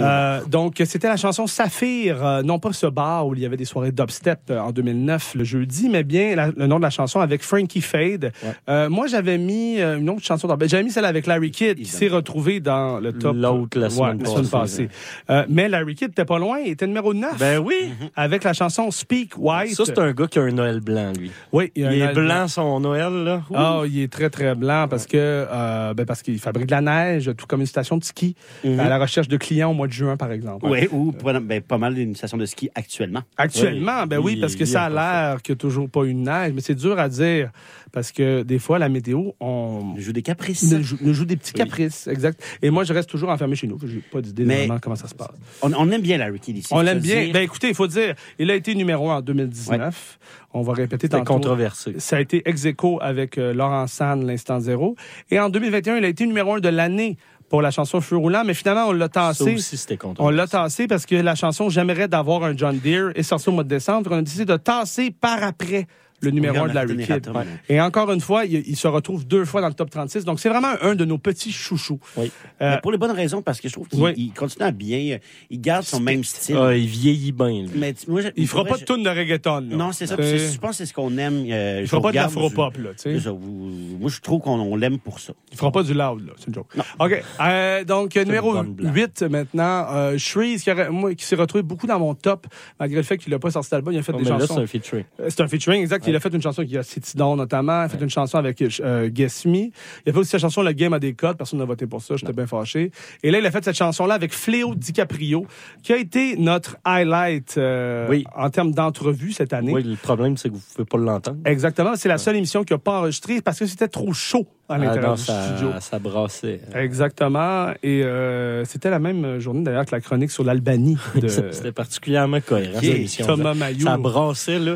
Euh, donc, c'était la chanson Saphir, euh, non pas ce bar où il y avait des soirées dubstep euh, en 2009, le jeudi, mais bien la- le nom de la chanson avec Frankie Fade. Euh, moi, j'avais mis une autre chanson, dans- ben, j'avais mis celle avec Larry Kidd qui s'est retrouvée dans le top. L'autre, la Ouais, semaine passée, passée. Mais Larry Kidd était pas loin, il était numéro 9. Ben oui. Avec la chanson Speak White. Ça, c'est un gars qui a un Noël blanc, lui. Oui, il, a Il est blanc, son Noël, là. Ah, il est très, très blanc parce que ben, parce qu'il fabrique de la neige, tout comme une station de ski, Mhm. à la recherche de clients au mois de juin, par exemple. Oui, ou pas, ben, pas mal d'une station de ski actuellement. Actuellement, ben oui, Il- parce que il ça a l'air qu'il n'y a toujours pas eu de neige, mais c'est dur à dire parce que des fois, la météo, on. joue des caprices. Nous joue, nous joue des petits caprices, exact. Et moi, je reste toujours enfermé chez nous. Je n'ai pas d'idée vraiment comment ça se passe. On, on aime bien Larry Kidd ici. On l'aime bien. dire. Ben écoutez, il faut dire, il a été numéro un en 2019. On va répéter tantôt. controversé. Ça a été ex aequo avec euh, Laurent San, l'instant zéro. Et en 2021, il a été numéro un de l'année pour la chanson Feu roulant, mais finalement, on l'a tassé. aussi, On l'a tassé parce que la chanson J'aimerais d'avoir un John Deere est sortie au mois de décembre. On a décidé de tasser par après le numéro On 1 de Tom, Ouais. Et encore une fois, il, il se retrouve deux fois dans le top 36. Donc, c'est vraiment un de nos petits chouchous. Oui. Euh, Mais pour les bonnes raisons, parce que je trouve qu'il Oui. continue à bien. Il garde son même style. Ah, il vieillit bien, lui. Mais moi, je- il fera pas de tune de reggaeton. là. je- Non, c'est ça. Je pense que c'est ce qu'on aime. euh, Il je fera pas de l'afro-pop, je- là, tu sais. c'est ça, vous- Moi, je trouve qu'on on l'aime pour ça. Il fera pas du loud, là. C'est une joke. OK. Euh, donc, euh, numéro bonne blague. 8 maintenant. Euh, Shreeze, qui, qui s'est retrouvé beaucoup dans mon top, malgré le fait qu'il n'a pas sorti d'album. Il a fait Oh, des chansons. c'est un featuring. Euh, C'est un featuring, exact. Il a fait une chanson qui a Citidon notamment. Il a fait une chanson avec euh, Guess Me. Il a fait aussi sa chanson Le Game a des codes. Personne n'a voté pour ça. J'étais bien fâché. Et là, il a fait cette chanson-là avec Fléau DiCaprio, qui a été notre highlight euh, Oui. en termes d'entrevue cette année. Oui, le problème, c'est que vous ne pouvez pas l'entendre. Exactement. C'est la seule émission qui n'a pas enregistré parce que c'était trop chaud à Ah, l'intérieur du studio. ça, brassait. Exactement. Et euh, c'était la même journée d'ailleurs que la chronique sur l'Albanie. *laughs* de- C'était particulièrement cohérent, cette. Thomas Mayou. Ça brassait, là.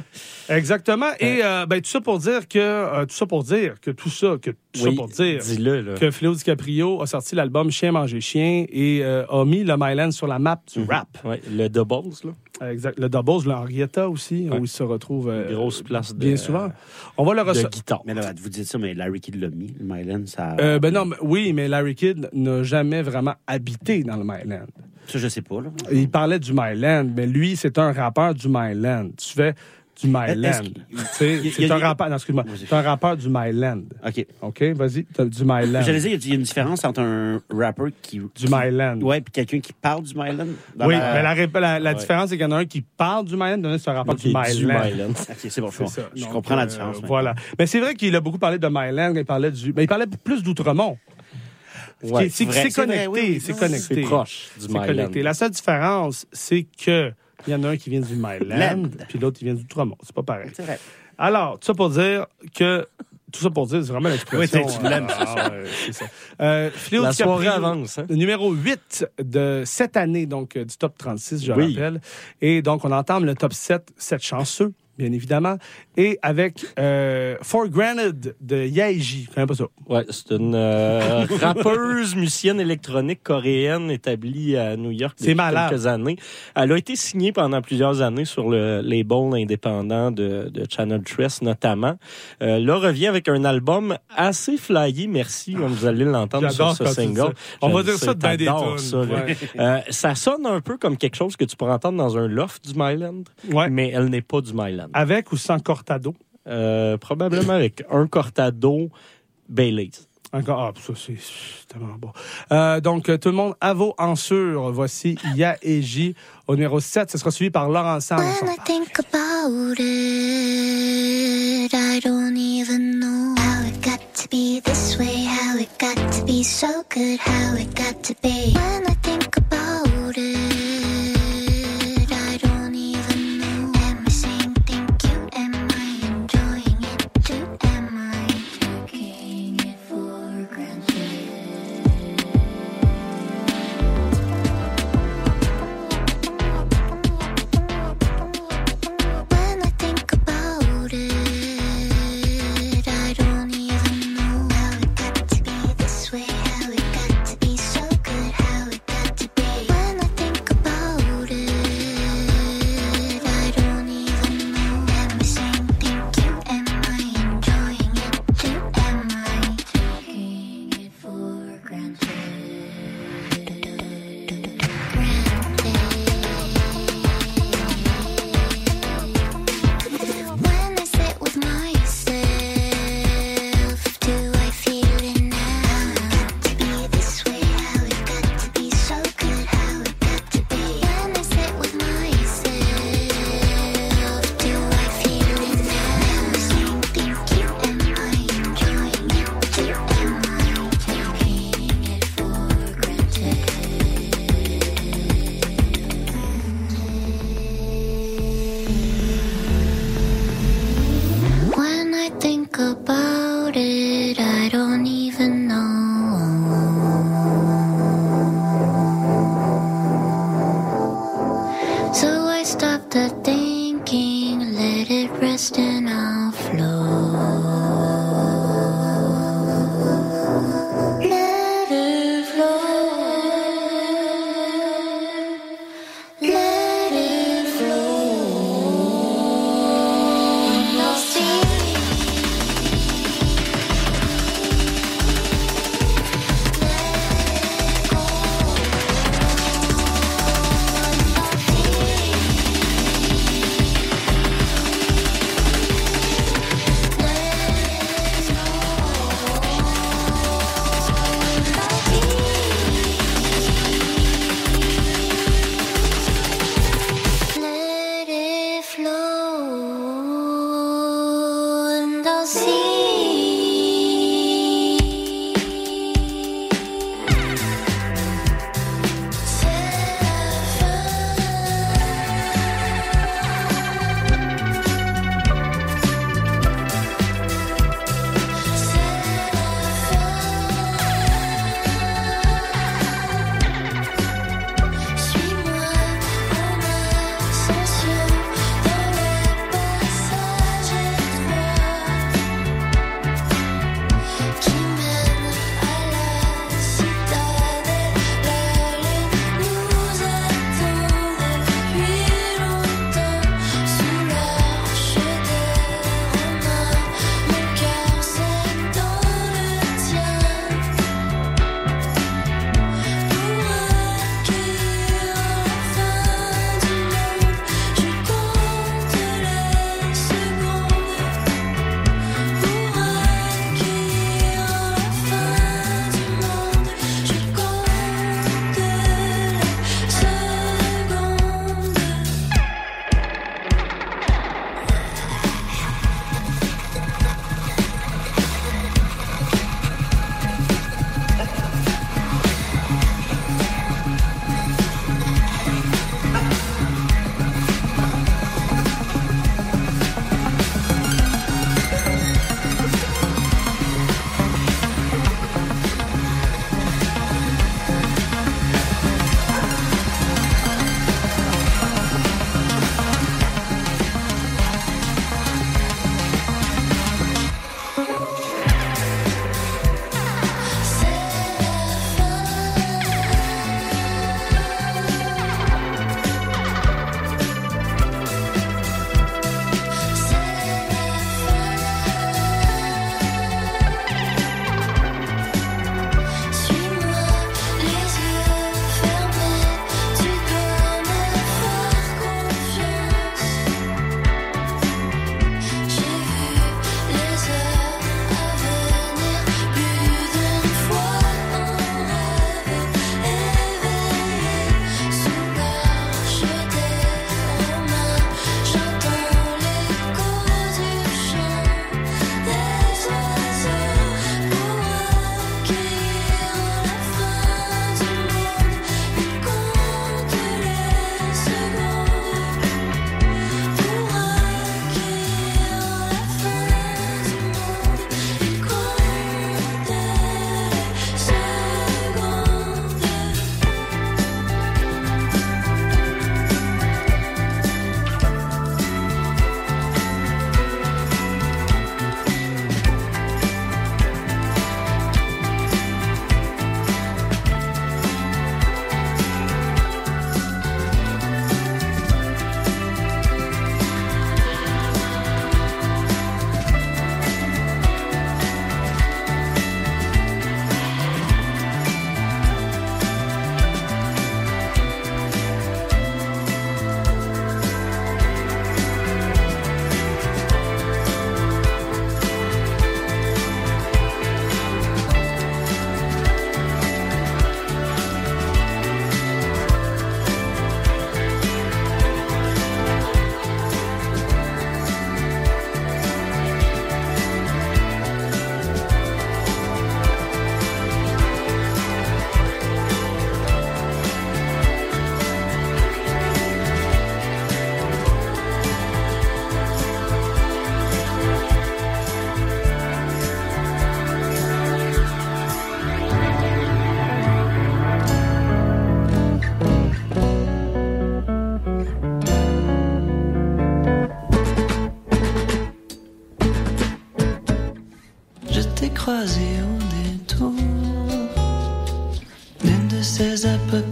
Exactement. Et euh, ben, tout ça pour dire que euh, tout ça pour dire que tout ça que tout ça Oui, pour dire dis-le, là. que Fléau DiCaprio a sorti l'album Chien manger chien et euh, a mis le Myland sur la map du rap. Ouais, le Doubles, là. Exact. Le Doubles, le Henrietta aussi, où il se retrouve euh, grosse place de- bien souvent. On va le recevoir. Mais là, vous dites ça, mais Larry Kidd l'a mis, le Mylan, ça. Euh, ben non, mais- oui, mais Larry Kidd n'a jamais vraiment habité dans le Myland. Ça, je sais pas, là. Il parlait du Myland, mais lui, c'est un rappeur du Myland. Tu fais du Myland. C'est un rappeur. Excuse-moi. C'est un rappeur du Myland. OK. OK, vas-y. Du Myland. J'allais dire, il y a une différence entre un rapper qui. Du Myland. Ouais, puis quelqu'un qui parle du Myland. Oui, mais la, différence, c'est qu'il y en a un qui parle du Myland, l'autre, c'est un rappeur du Myland. *laughs* OK, c'est bon, je, comprends la euh, différence. Voilà. Mais c'est vrai qu'il a beaucoup parlé de Myland, il parlait du. Mais il parlait plus d'Outremont. C'est connecté, c'est connecté. C'est proche du C'est Myland. connecté. La seule différence, c'est que il y en a un qui vient du Myland, Land. puis l'autre qui vient d'Outremont. C'est pas pareil. C'est vrai. Alors, tout ça pour dire que. Tout ça pour dire, c'est vraiment l'expression. Oui, tu l'aimes, euh, ah, ouais, c'est ça. Euh, Fléau La avance, hein? le numéro 8 de cette année, donc euh, du top 36, je Oui. rappelle. Et donc, on entame le top 7, 7 chanceux, bien évidemment. Et avec euh, For Granted de Yaeji. Je pas ça. Ouais, c'est une euh, *laughs* rappeuse, musicienne électronique coréenne établie à New York depuis malade. quelques années. Elle a été signée pendant plusieurs années sur le label indépendant de, de Channel Tress notamment. Euh, là, revient avec un album assez flyé, merci, comme vous allez l'entendre sur ce single. On va dire ça de bien des ça. Ouais. Euh, ça sonne un peu comme quelque chose que tu pourrais entendre dans un loft du Myland, Ouais. mais elle n'est pas du Myland. Avec ou sans cortado? Euh, probablement avec un cortado Baileys. Encore, ah, ça, c'est tellement bon. Euh, donc, tout le monde, à vos en sûr. Voici Yaeji au numéro 7. Ce sera suivi par Laurent Sang. When I think about it, I don't even know how it got to be this way, how it got to be so good, how it got to be. When I think about it,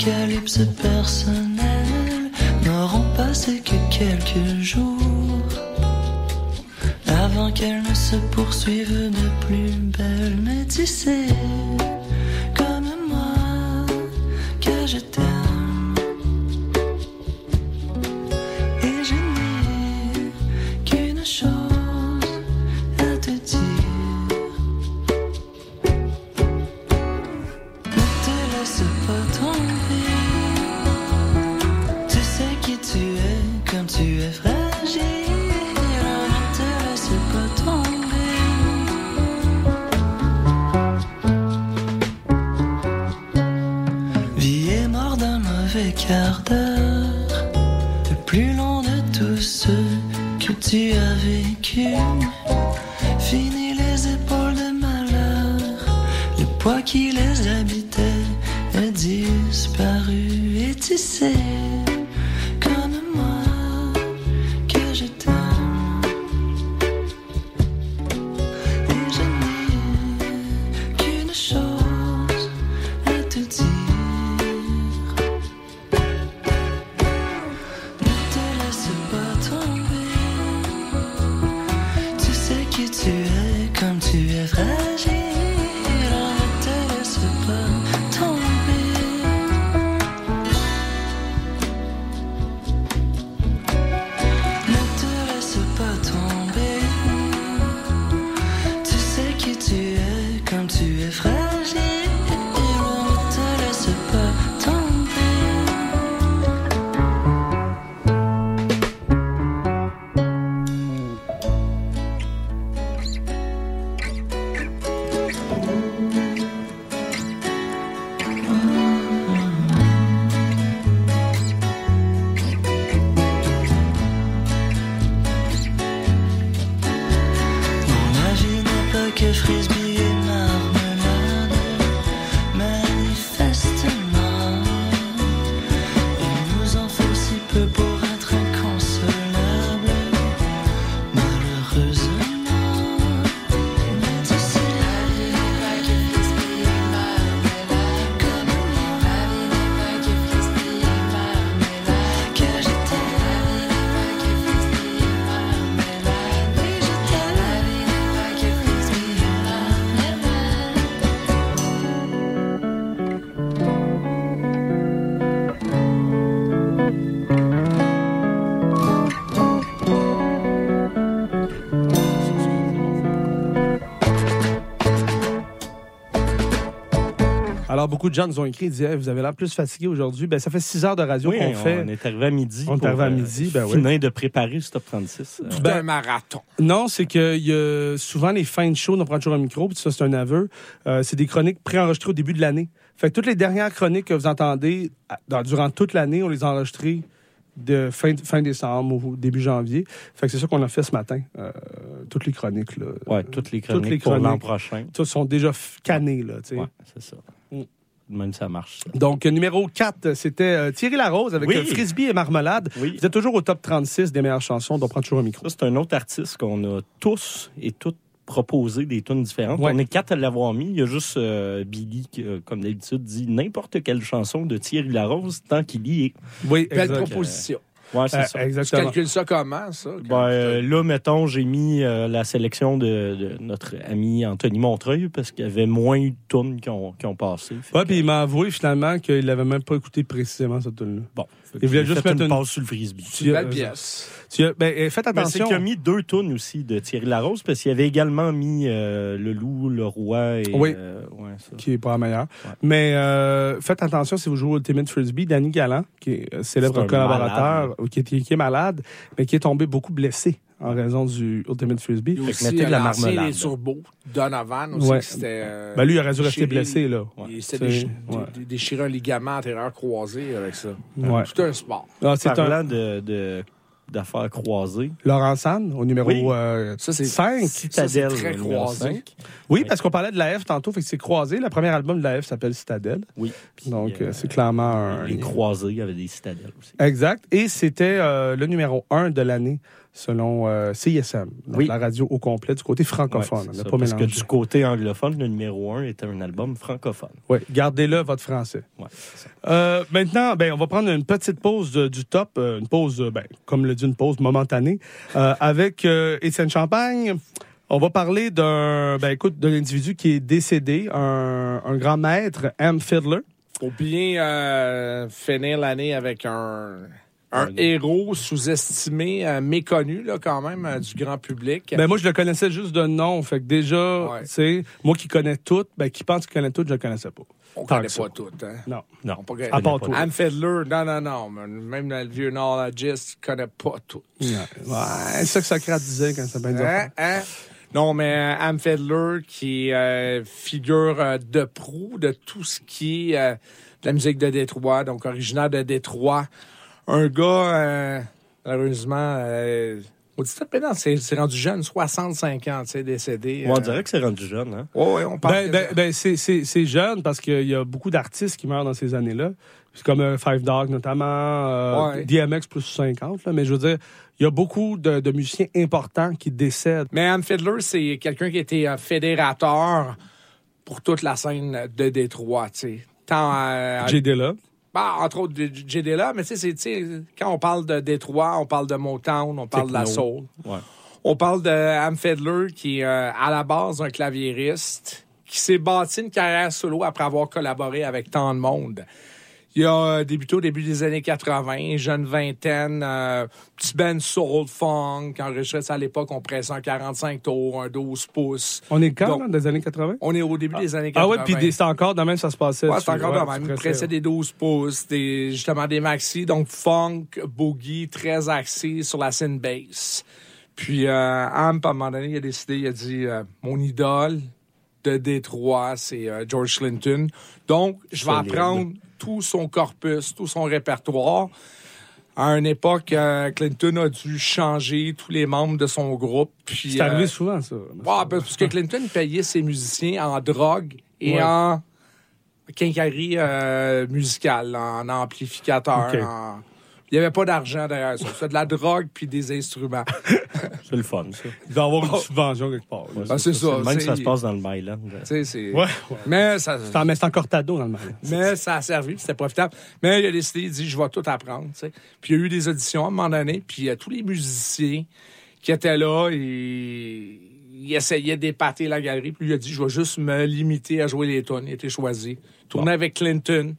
apocalypses personnelles n'auront passé que quelques jours avant qu'elles ne se poursuivent beaucoup de gens nous ont écrit, ils disaient, Hey, vous avez l'air plus fatigué aujourd'hui. Ben, ça fait six heures de radio Oui, qu'on on fait. est arrivé à midi. On est arrivé à euh, midi, ben oui. de préparer ce top 36. euh, Ben, marathon. Non, c'est que il y a souvent les fins de show, on prend toujours un micro, puis ça, c'est un aveu. Euh, c'est des chroniques préenregistrées au début de l'année. Fait que toutes les dernières chroniques que vous entendez dans- durant toute l'année, on les a enregistrées de fin, fin décembre ou début janvier. Fait que c'est ça qu'on a fait ce matin. Euh, toutes les chroniques, là. Ouais, toutes les chroniques pour l'an prochain. Toutes sont déjà cannées, là, tu sais. Ouais, c'est ça. Même ça marche. ça. Donc, numéro 4, c'était euh, Thierry Larose avec Oui. euh, Frisbee et Marmelade. Vous êtes toujours au top 36 des meilleures chansons, donc prend toujours un micro. Ça, c'est un autre artiste qu'on a tous et toutes proposé des tunes différentes. Ouais. On est quatre à l'avoir mis. Il y a juste euh, Billy qui, euh, comme d'habitude, dit n'importe quelle chanson de Thierry Larose tant qu'il y est. Oui, Belle exact. proposition. Ouais, c'est Euh, ça. exactement. Tu calcules ça comment, ça? Ben, euh, là, mettons, j'ai mis euh, la sélection de, de notre ami Anthony Montreuil parce qu'il y avait moins eu de tunes qui ont, qui ont passé. Ouais, puis il m'a avoué finalement qu'il n'avait même pas écouté précisément cette tune-là. Bon. Il voulait juste fait mettre une une passe sur le frisbee. Tu- Belle euh, pièce. Tu as- ben, euh, faites Mais c'est attention. qu'il a mis deux tunes aussi de Thierry Larose parce qu'il avait également mis euh, Le Loup, Le Roi et... Oui. euh, ouais, ça. qui est pas la meilleure. Mais euh, faites attention si vous jouez au Ultimate Frisbee, Danny Galland, qui est euh, célèbre C'est collaborateur, qui est, qui est malade, mais qui est tombé beaucoup blessé en raison du Ultimate Frisbee. Il aussi de la marmelade. des turbos, Donovan aussi, Ouais. s'était... euh, Ben, lui, il aurait dû rester blessé, là. Il s'est C'est- déchi- ouais. dé- déchiré un ligament antérieur croisé avec ça. Ouais. Tout un sport. Ah, c'est Parlant un de, de- d'affaires croisées. Laurent San, au numéro Oui. euh, Ça, c'est 5. Citadelle, Ça, c'est très croisé. cinq. Oui, parce qu'on parlait de la F tantôt, fait que c'est croisé. Le premier album de la F s'appelle Citadelle. Oui. Donc, euh, c'est clairement un... Les croisés, il y avait des citadelles aussi. Exact. Et c'était euh, le numéro 1 de l'année selon euh, Oui. la radio au complet du côté francophone. Ouais, ça, pas parce que du côté anglophone, le numéro 1 était un album francophone. Oui, gardez-le, votre français. Ouais. Euh, maintenant, ben, on va prendre une petite pause de- du top, euh, une pause, euh, ben, comme le dit, une pause momentanée, euh, avec euh, Étienne Champagne. On va parler d'un, ben, écoute, d'un individu qui est décédé, un, un grand maître, M. Fiddler. Faut bien euh, finir l'année avec un, un héros sous-estimé, euh, méconnu là, quand même euh, du grand public. Ben, moi, je le connaissais juste de nom. Fait que déjà, Ouais. tu sais, moi qui connais tout, ben, qui pense qu'il connaît tout, je le connaissais pas. On Tant connaît pas tout. Hein? Non. Non. On pas- À part toi. Anne Fiddler, non, non, non. Même le vieux neurologiste connaît pas tout. Ouais, c'est ça que Socrate disait quand ça des Hein, hein? Non, mais euh, Am Fiddler, qui est euh, figure euh, de proue de tout ce qui est euh, de la musique de Détroit, donc originaire de Détroit. Un gars, euh, malheureusement, euh, on dit ça, mais non, c'est c'est rendu jeune, 65 ans, tu sais, décédé. On euh, dirait que c'est rendu jeune. Hein? ouais, ouais, on parle Ben, de- ben, ben, c'est- c'est c'est jeune parce qu'il y a beaucoup d'artistes qui meurent dans ces années-là. C'est comme euh, Five Dog notamment, euh, Ouais. DMX plus 50. Là, mais je veux dire, il y a beaucoup de, de musiciens importants qui décèdent. Mais Am Fiddler, c'est quelqu'un qui était un fédérateur pour toute la scène de Détroit, tu sais. Tant euh, J. Dilla. Bah, entre autres, J. Dilla, mais tu sais, quand on parle de Détroit, on parle de Motown, on parle de la soul. Ouais. On parle de Am Fiddler, qui est euh, à la base un claviériste, qui s'est bâti une carrière solo après avoir collaboré avec tant de monde. Il a débuté au début des années 80, jeune vingtaine, euh, petit band soul funk, enregistré ça à l'époque, on pressait un 45 tours, un 12 pouces. On est quand, Donc, là, des années 80? On est au début des années 80. Ah ouais, puis des- c'est encore de même ça se passait. Ouais, c'est encore de même. Il pressait des 12 pouces, des, justement des maxi, donc funk, boogie, très axé sur la scène bass. Puis euh, Amp, à un moment donné, il a décidé, il a dit euh, Mon idole de Détroit, c'est euh, George Clinton. Donc, je vais apprendre tout son corpus, tout son répertoire. À une époque, euh, Clinton a dû changer tous les membres de son groupe. puis, C'est arrivé euh, souvent, ça. Ouais, parce que Clinton payait ses musiciens en drogue et Ouais. en quincaillerie euh, musicale, en amplificateur. En- Il n'y avait pas d'argent derrière ça. C'était de la drogue puis des instruments. *laughs* C'est le fun, ça. Il doit y avoir une subvention quelque part. Ah, c'est ça. Même que ça se passe dans le Myland. Sais, c'est- Ouais. Mais ça, mais c'est encore Cortado dans le mal. *laughs* mais ça a servi, puis c'était profitable. Mais il a décidé, il dit, je vais tout apprendre. Puis il y a eu des auditions à un moment donné, puis euh, tous les musiciens qui étaient là, ils, ils essayaient d'épater la galerie. Puis lui, il a dit, je vais juste me limiter à jouer les tonnes. Il a été choisi. Tourner avec Clinton.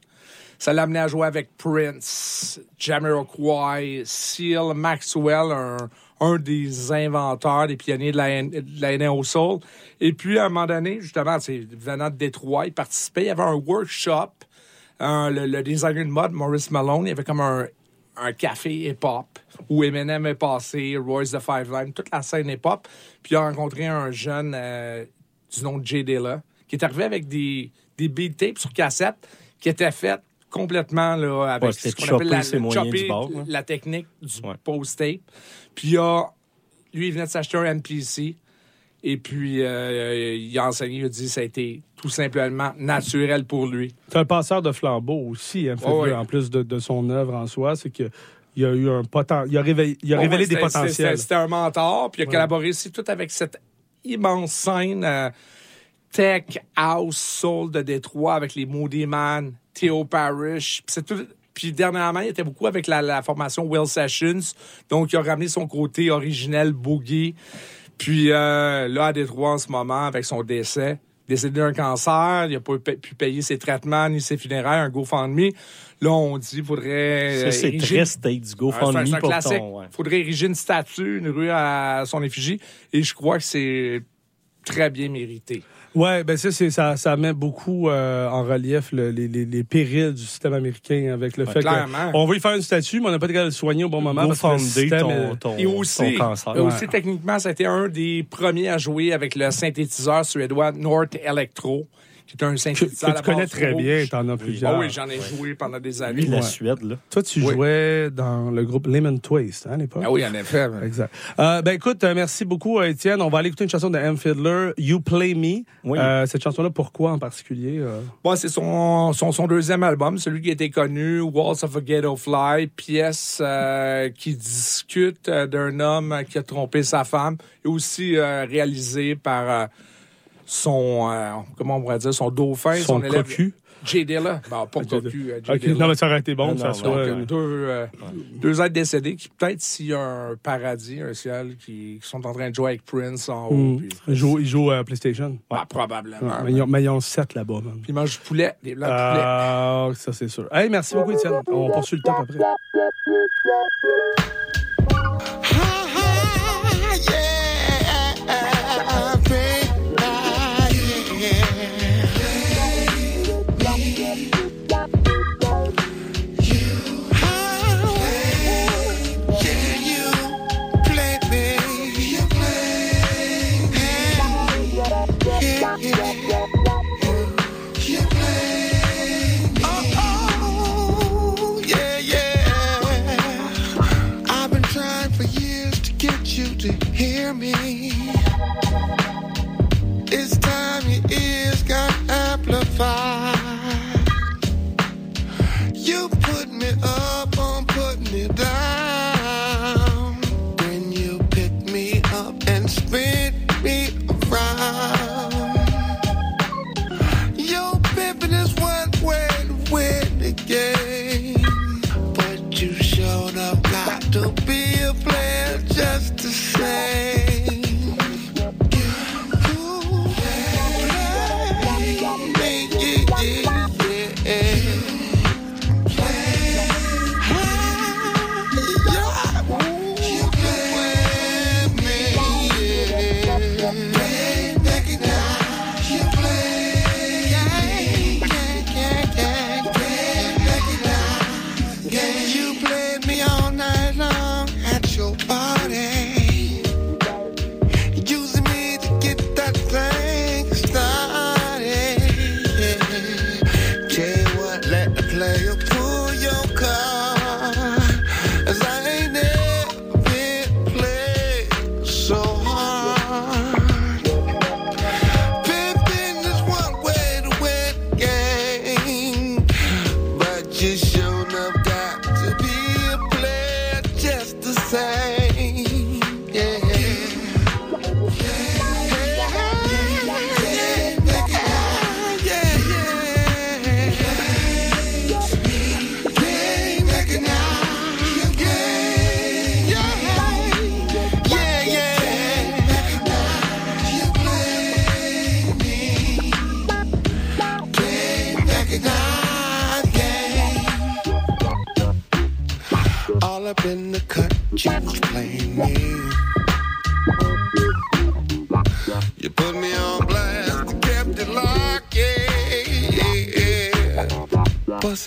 Ça l'a amené à jouer avec Prince, Jamiroquai, Seal, Maxwell, un, des inventeurs, des pionniers de la, N- de la NO Soul. Et puis, à un moment donné, justement, venant de Détroit, il participait. Il y avait un workshop. le, designer de mode, Maurice Malone, il y avait comme un, café hip-hop où Eminem est passé, Royce the Five Line, toute la scène hip-hop. Puis il a rencontré un jeune euh, du nom de Jay Dilla qui est arrivé avec des, des beat tapes sur cassette qui étaient faites complètement là, avec Ouais, ce qu'on appelle la, chopper bord, la technique du post-tape. Puis a, lui, il venait de s'acheter un NPC. Et puis, euh, il a enseigné, il a dit ça a été tout simplement naturel pour lui. C'est un passeur de flambeau aussi, hein, Oh, oui. en plus de, de son œuvre en soi. C'est que il a eu un poten... il a révélé, il a révélé des potentiels. C'était un mentor, puis il a Ouais. collaboré aussi tout avec cette immense scène euh, tech, house, soul de Détroit avec les Moody Man, Theo Parrish. Puis tout- Puis dernièrement, il était beaucoup avec la, la formation Will Sessions. Donc, il a ramené son côté originel, boogie. Puis euh, là, à Détroit en ce moment, avec son décès, décédé d'un cancer, il n'a pas pu payer ses traitements ni ses funérailles, un GoFundMe. Là, on dit qu'il faudrait... Ça, euh, c'est ériger- très state, du GoFundMe pour classique. ton... ouais. faudrait ériger une statue, une rue à son effigie. Et je crois que c'est très bien mérité. Ouais, ben ça, c'est, ça, ça met beaucoup euh, en relief le- les, les, les périls du système américain avec le Ouais, fait clairement. qu'on va y faire une statue, mais on n'a pas été capable de le soigner au bon moment. parce que le système ton- est- ton- Et aussi, cancer. et aussi Ouais. techniquement, c'était un des premiers à jouer avec le synthétiseur suédois Nord Electro, qui est un synthétiseur. que tu connais très rouge. bien, t'en as plusieurs. Ah oui, j'en ai joué pendant des années. Lui, la Ouais. Suède, là. Toi, tu Oui. jouais dans le groupe Lemon Twist hein, à l'époque? Ah oui, en effet. Exact. Euh, ben écoute, euh, merci beaucoup euh, Étienne. On va aller écouter une chanson de M. Fiddler, You Play Me. Oui. Euh, cette chanson-là, pourquoi en particulier euh? Bon, c'est son, son, son deuxième album, celui qui a été connu, Walls of a Ghetto Fly, pièce euh, qui discute d'un homme qui a trompé sa femme, et aussi euh, réalisé par euh, son, euh, comment on pourrait dire, son dauphin, Son son, élève. cocu. Jay Dilla. Bon, pas *laughs* cocu, euh, Jay Ok, Dilla. Non, mais ça aurait été bon ça non, soit. Donc, euh, deux, euh, deux êtres décédés qui, peut-être, s'il y a un paradis, un ciel, qui, qui sont en train de jouer avec Prince en haut. puis- Ils jouent, ils jouent à PlayStation. Ah, probablement. Ouais, mais, ils ont, mais ils ont 7 là-bas, man. Puis ils mangent du poulet, des blancs de poulet. Ah, ça c'est sûr. Hey, merci beaucoup, Étienne. On poursuit le top après.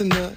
Yeah. Busting up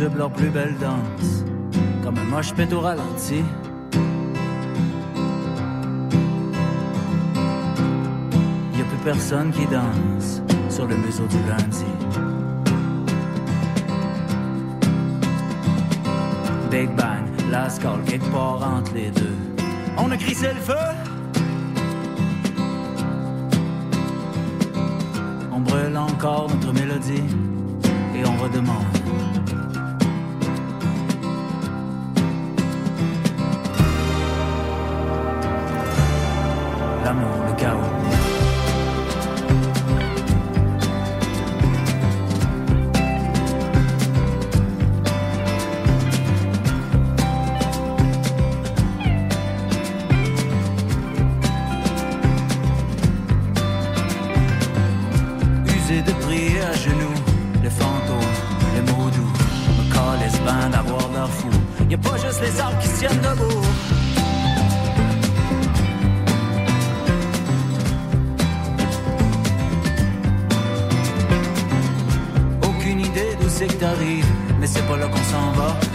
tubes leur plus belle danse, comme un moche pète au ralenti. Y a plus personne qui danse sur le museau du lundi. Big Bang, last call, quelque part entre les deux. On a crissé le feu! y a pas juste les arbres qui se tiennent debout. Aucune idée d'où c'est que t'arrives, mais c'est pas là qu'on s'en va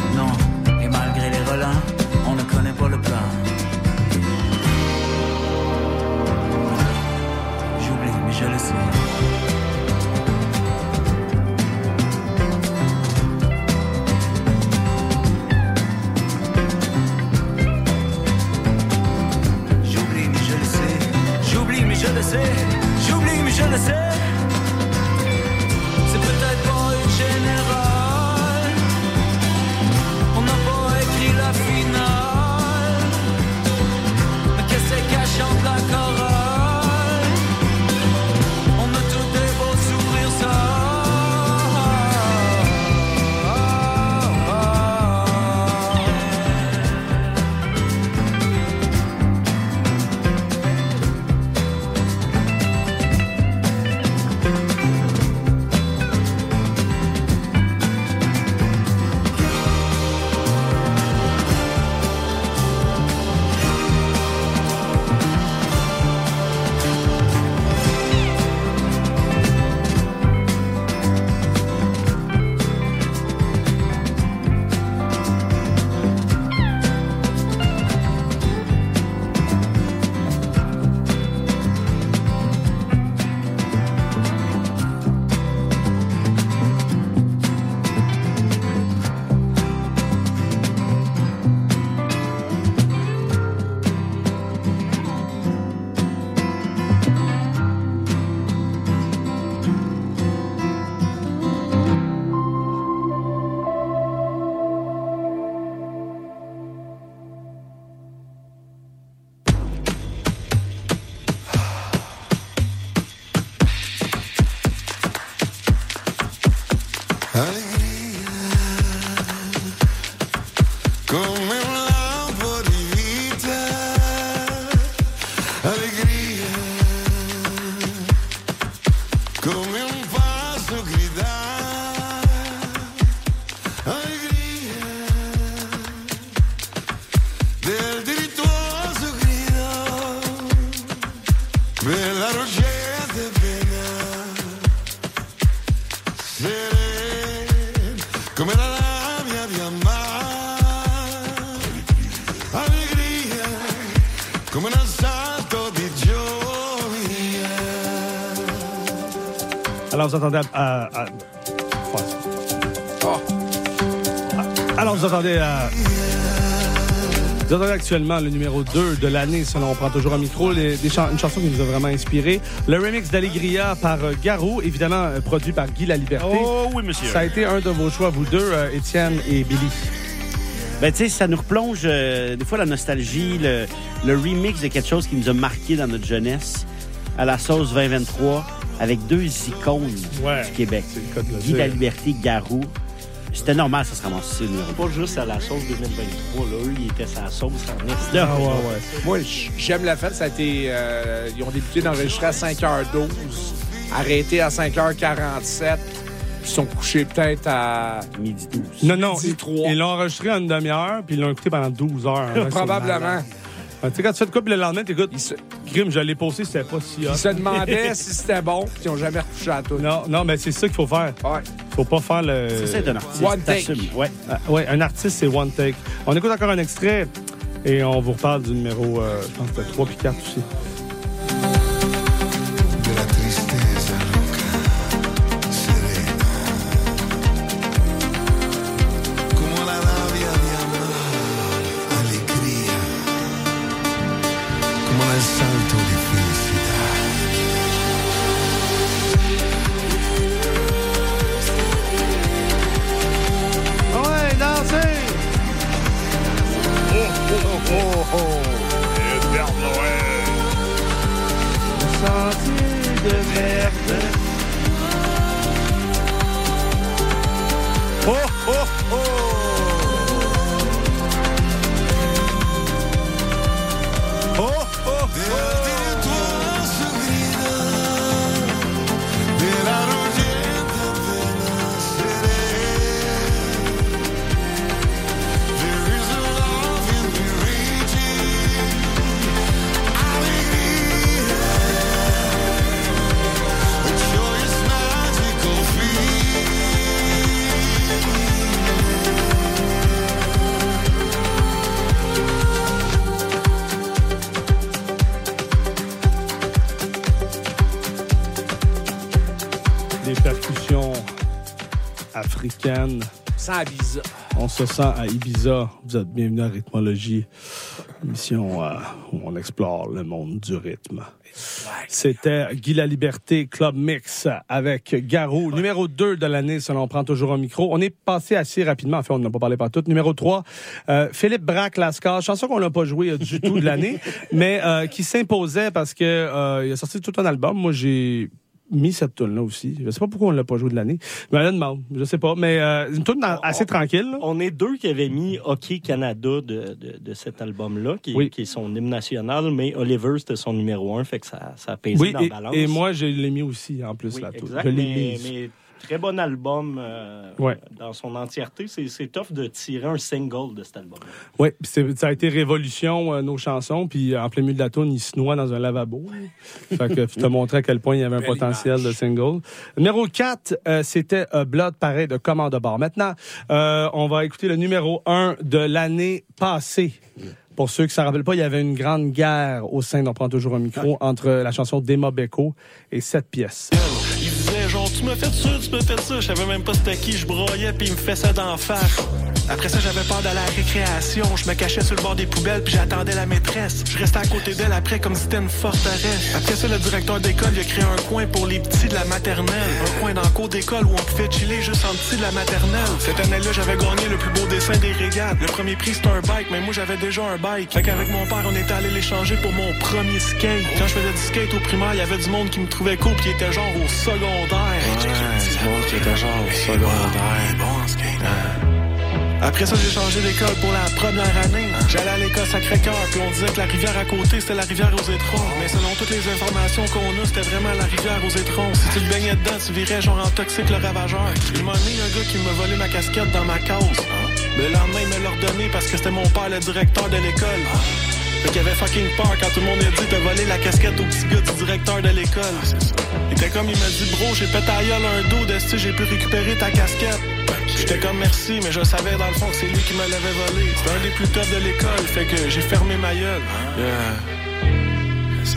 vous entendez à. à- à- Ah. Alors, vous entendez à. Vous entendez actuellement le numéro 2 de l'année, selon on prend toujours un micro, les- des chan- une chanson qui nous a vraiment inspiré. Le remix d'Allegria par euh, Garou, évidemment euh, produit par Guy La Liberté. Oh oui, monsieur. Ça a été un de vos choix, vous deux, euh, Étienne et Billy. Ben, tu sais, ça nous replonge euh, des fois la nostalgie, le, le remix de quelque chose qui nous a marqué dans notre jeunesse, à la sauce 2023, avec deux icônes du Québec. Guy dire. La Liberté, Garou. C'était normal, ça se ramasse le numéro. Pas juste à la sauce 2023, là. Eux, ils étaient sa sauce en est. Ah, ouais, ouais. Moi, j'aime la fête. Ça a été. euh, ils ont débuté d'enregistrer à 5h12, arrêté à 5h47. Ils sont couchés peut-être à. Midi 12. Non, non, Midi ils trois. ils l'ont enregistré en une demi-heure, puis ils l'ont écouté pendant 12 heures. hein, *laughs* Probablement. Tu sais, quand tu fais de quoi, puis le lendemain, t'écoutes? Je l'ai posté, c'était pas si hot. Ils se demandaient *laughs* si c'était bon, puis ils n'ont jamais recouché à tout. Non, non, mais c'est ça qu'il faut faire. Ouais. Faut pas faire le. C'est ça, un artiste. One take. Ouais. Ah, ouais, un artiste, c'est one take. On écoute encore un extrait et on vous reparle du numéro, euh, je pense que c'était 3 puis 4 aussi. Ibiza. On se sent à Ibiza. Vous êtes bienvenus à Rythmologie, émission euh, où on explore le monde du rythme. C'était Guy La Liberté Club Mix avec Garou, numéro 2 de l'année, selon on prend toujours un micro. On est passé assez rapidement, en fait, on n'a pas parlé par tout. Numéro 3, euh, Philippe Braque Lascar, chanson qu'on n'a pas joué euh, du tout de l'année, *laughs* mais euh, qui s'imposait parce que il a sorti tout un album. Moi, j'ai mis cette tune là aussi. Je sais pas pourquoi on l'a pas joué de l'année. Me la demande, je sais pas, mais euh, une tune assez tranquille. là. On est deux qui avaient mis Hockey Canada de, de, de cet album-là, qui, Oui. qui est son hymne national, mais Oliver, c'était son numéro un, fait que ça, ça a pesé Oui, dans et, la balance. et moi, je l'ai mis aussi, en plus, Oui, tout. exact, Je l'ai mais, mis. mais très bon album euh, Ouais. dans son entièreté. C'est, c'est tough de tirer un single de cet album. Oui, ça a été révolution, euh, nos chansons. Puis en plein milieu de la tourne, il se noie dans un lavabo. *laughs* fait que je te montrais à quel point il y avait un Belle potentiel de single. Numéro 4, euh, c'était euh, Blood Pareil de Commande Bar. Maintenant, euh, on va écouter le numéro 1 de l'année passée. Pour ceux qui ne s'en rappellent pas, il y avait une grande guerre au sein d'On prend toujours un micro entre la chanson d'Emma Beko et cette pièce. Tu m'as fait ça, tu m'as fait ça. Je même pas c'était qui, je broyais puis il me fait ça d'en face. Après ça, j'avais peur d'aller à la récréation. Je me cachais sur le bord des poubelles puis j'attendais la maîtresse. Je restais à côté d'elle après comme si c'était une forteresse. Après ça, le directeur d'école il a créé un coin pour les petits de la maternelle. Un coin dans le cours d'école où on pouvait chiller juste en petit de la maternelle. Cette année-là, j'avais gagné le plus beau dessin des régates. Le premier prix c'était un bike, mais moi j'avais déjà un bike. Fait qu'avec mon père, on était allé l'échanger pour mon premier skate. Quand je faisais du skate au primaire, il y avait du monde qui me trouvait cool puis était genre au secondaire. Après ça, j'ai changé d'école pour la première année. J'allais à l'école Sacré-Cœur, puis on disait que la rivière à côté, c'était la rivière aux étrons. Mais selon toutes les informations qu'on a, c'était vraiment la rivière aux étrons. Si tu te baignais dedans, tu virais genre en toxique le ravageur. Il m'a un gars qui m'a volé ma casquette dans ma cause. Le lendemain, il me l'a redonné parce que c'était mon père, le directeur de l'école. Fait qu'il avait fucking peur quand tout le monde a dit de voler la casquette au petit gars du directeur de l'école. Il était comme, il m'a dit, bro, j'ai pété à gueule un dos de j'ai pu récupérer ta casquette. J'étais comme merci, mais je savais dans le fond que c'est lui qui me l'avait volé. C'était un des plus toughs de l'école, fait que j'ai fermé ma gueule. Yeah.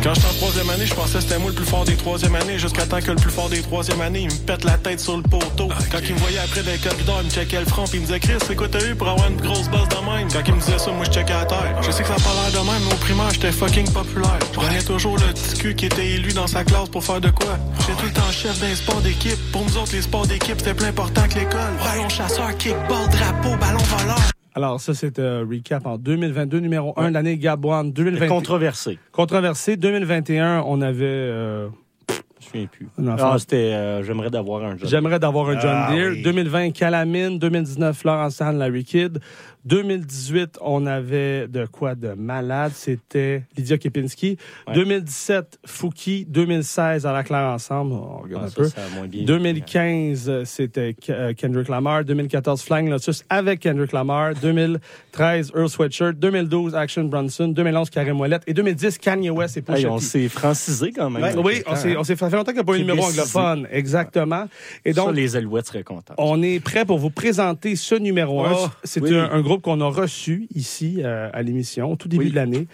Quand j'étais en troisième année, je pensais c'était moi le plus fort des troisième années, jusqu'à temps que le plus fort des troisième années, il me pète la tête sur le poteau. Quand il me voyait après des corridors, il me checkait le front, puis il me disait Chris, c'est quoi t'as eu pour avoir une grosse bosse de? Quand il me disait ça, moi je checkais à terre. Je sais que ça a pas l'air de même, mais au primaire, j'étais fucking populaire. Je prenais toujours le petit cul qui était élu dans sa classe pour faire de quoi? J'étais tout le temps chef d'un sport d'équipe. Pour nous autres, les sports d'équipe, c'était plus important que l'école. Ballon chasseur, kickball, drapeau, ballon voleur. Alors, ça, c'est un recap en 2022, numéro 1 de l'année Gab One. 2020... Controversé. Controversé. 2021, on avait... Euh... Je me souviens plus. Ah, c'était euh, J'aimerais d'avoir un John J'aimerais d'avoir un John Ah, Deere. oui. 2020, Calamine. 2019, Florence Anne, Larry Kidd. 2018, on avait de quoi de malade. C'était Lydia Kepinski. 2017, Fouki. 2016, à la claire ensemble. On regarde Ah, un ça, peu. ça bien 2015, euh, c'était euh, Kendrick Lamar. 2014, Flying Lotus avec Kendrick Lamar. 2013, Earl Sweatshirt. 2012, Action Bronson. 2011, Karim Ouellet. Et 2010, Kanye West et Pusha Hey, on s'est francisé quand même. Ouais, oui, on s'est, hein. on s'est fait longtemps qu'il n'y a pas eu numéro anglophone. Exactement. Et Ça, donc, les Alouettes seraient contents. on est prêt pour vous présenter ce numéro 1. Oh, C'est oui. un, un groupe qu'on a reçu ici euh, à l'émission, au tout début de l'année.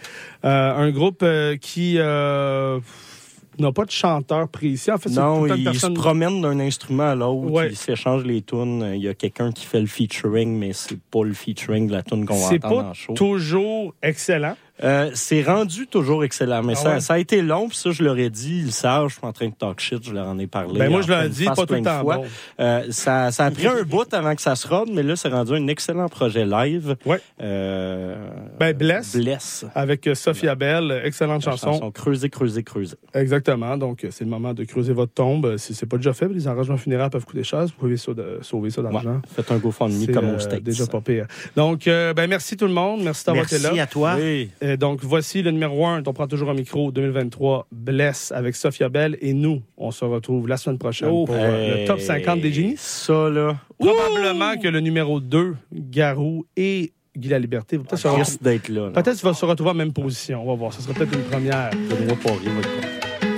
Euh, un groupe euh, qui n'a pas de chanteur précis. En fait, c'est Non, personne... se promènent d'un instrument à l'autre, Ouais. ils s'échangent les tunes. Il y a quelqu'un qui fait le featuring, mais c'est pas le featuring de la tune qu'on va entendre pas en show. toujours excellent. Euh, c'est rendu toujours excellent, mais Ah ça, ouais? ça a été long, puis ça, je leur ai dit, ils le savent, je suis pas en train de talk shit, je leur en ai parlé. Ben, moi, je leur ai dit, pas tout le temps bon. Euh, ça, ça a pris un bout avant que ça se rode, mais là, c'est rendu un excellent projet live. Ouais. Euh, Ben, Bless. Bless. Avec euh, Sophia Bell, excellente La chanson. chanson Creuser, creuser, creuser. Exactement. Donc, c'est le moment de creuser votre tombe. Si c'est pas déjà fait, les arrangements funéraires peuvent coûter cher. Vous pouvez sauver ça d'argent. Faites un GoFundMe comme au States. déjà pas pire. Donc, euh, ben, merci tout le monde. Merci d'avoir été là. Merci à toi. Oui. Euh, donc, voici le numéro 1. On prend toujours un micro 2023. Bless avec Sophia Bell. Et nous, on se retrouve la semaine prochaine Oh, pour euh, le top hey, 50 des génies. Ça, là. Probablement que le numéro 2, Garou et Guy la Liberté, peut-être se Risque d'être là. là. Peut-être va se retrouver en même position. On va voir. Ce sera peut-être une première.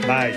Bye.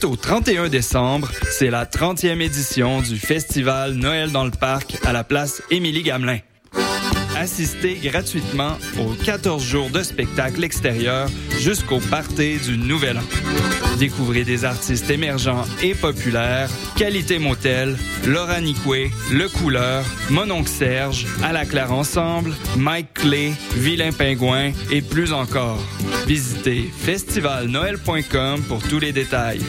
Du 8 au 31 décembre, c'est la 30e édition du festival Noël dans le parc à la place Émilie Gamelin. Assistez gratuitement aux 14 jours de spectacle extérieur jusqu'au party du Nouvel An. Découvrez des artistes émergents et populaires, Qualité Motel, Laura Nicoué, Le Couleur, Mononcle Serge, À la Claire Ensemble, Mike Clay, Vilain Pingouin et plus encore. Visitez festivalnoël.com pour tous les détails.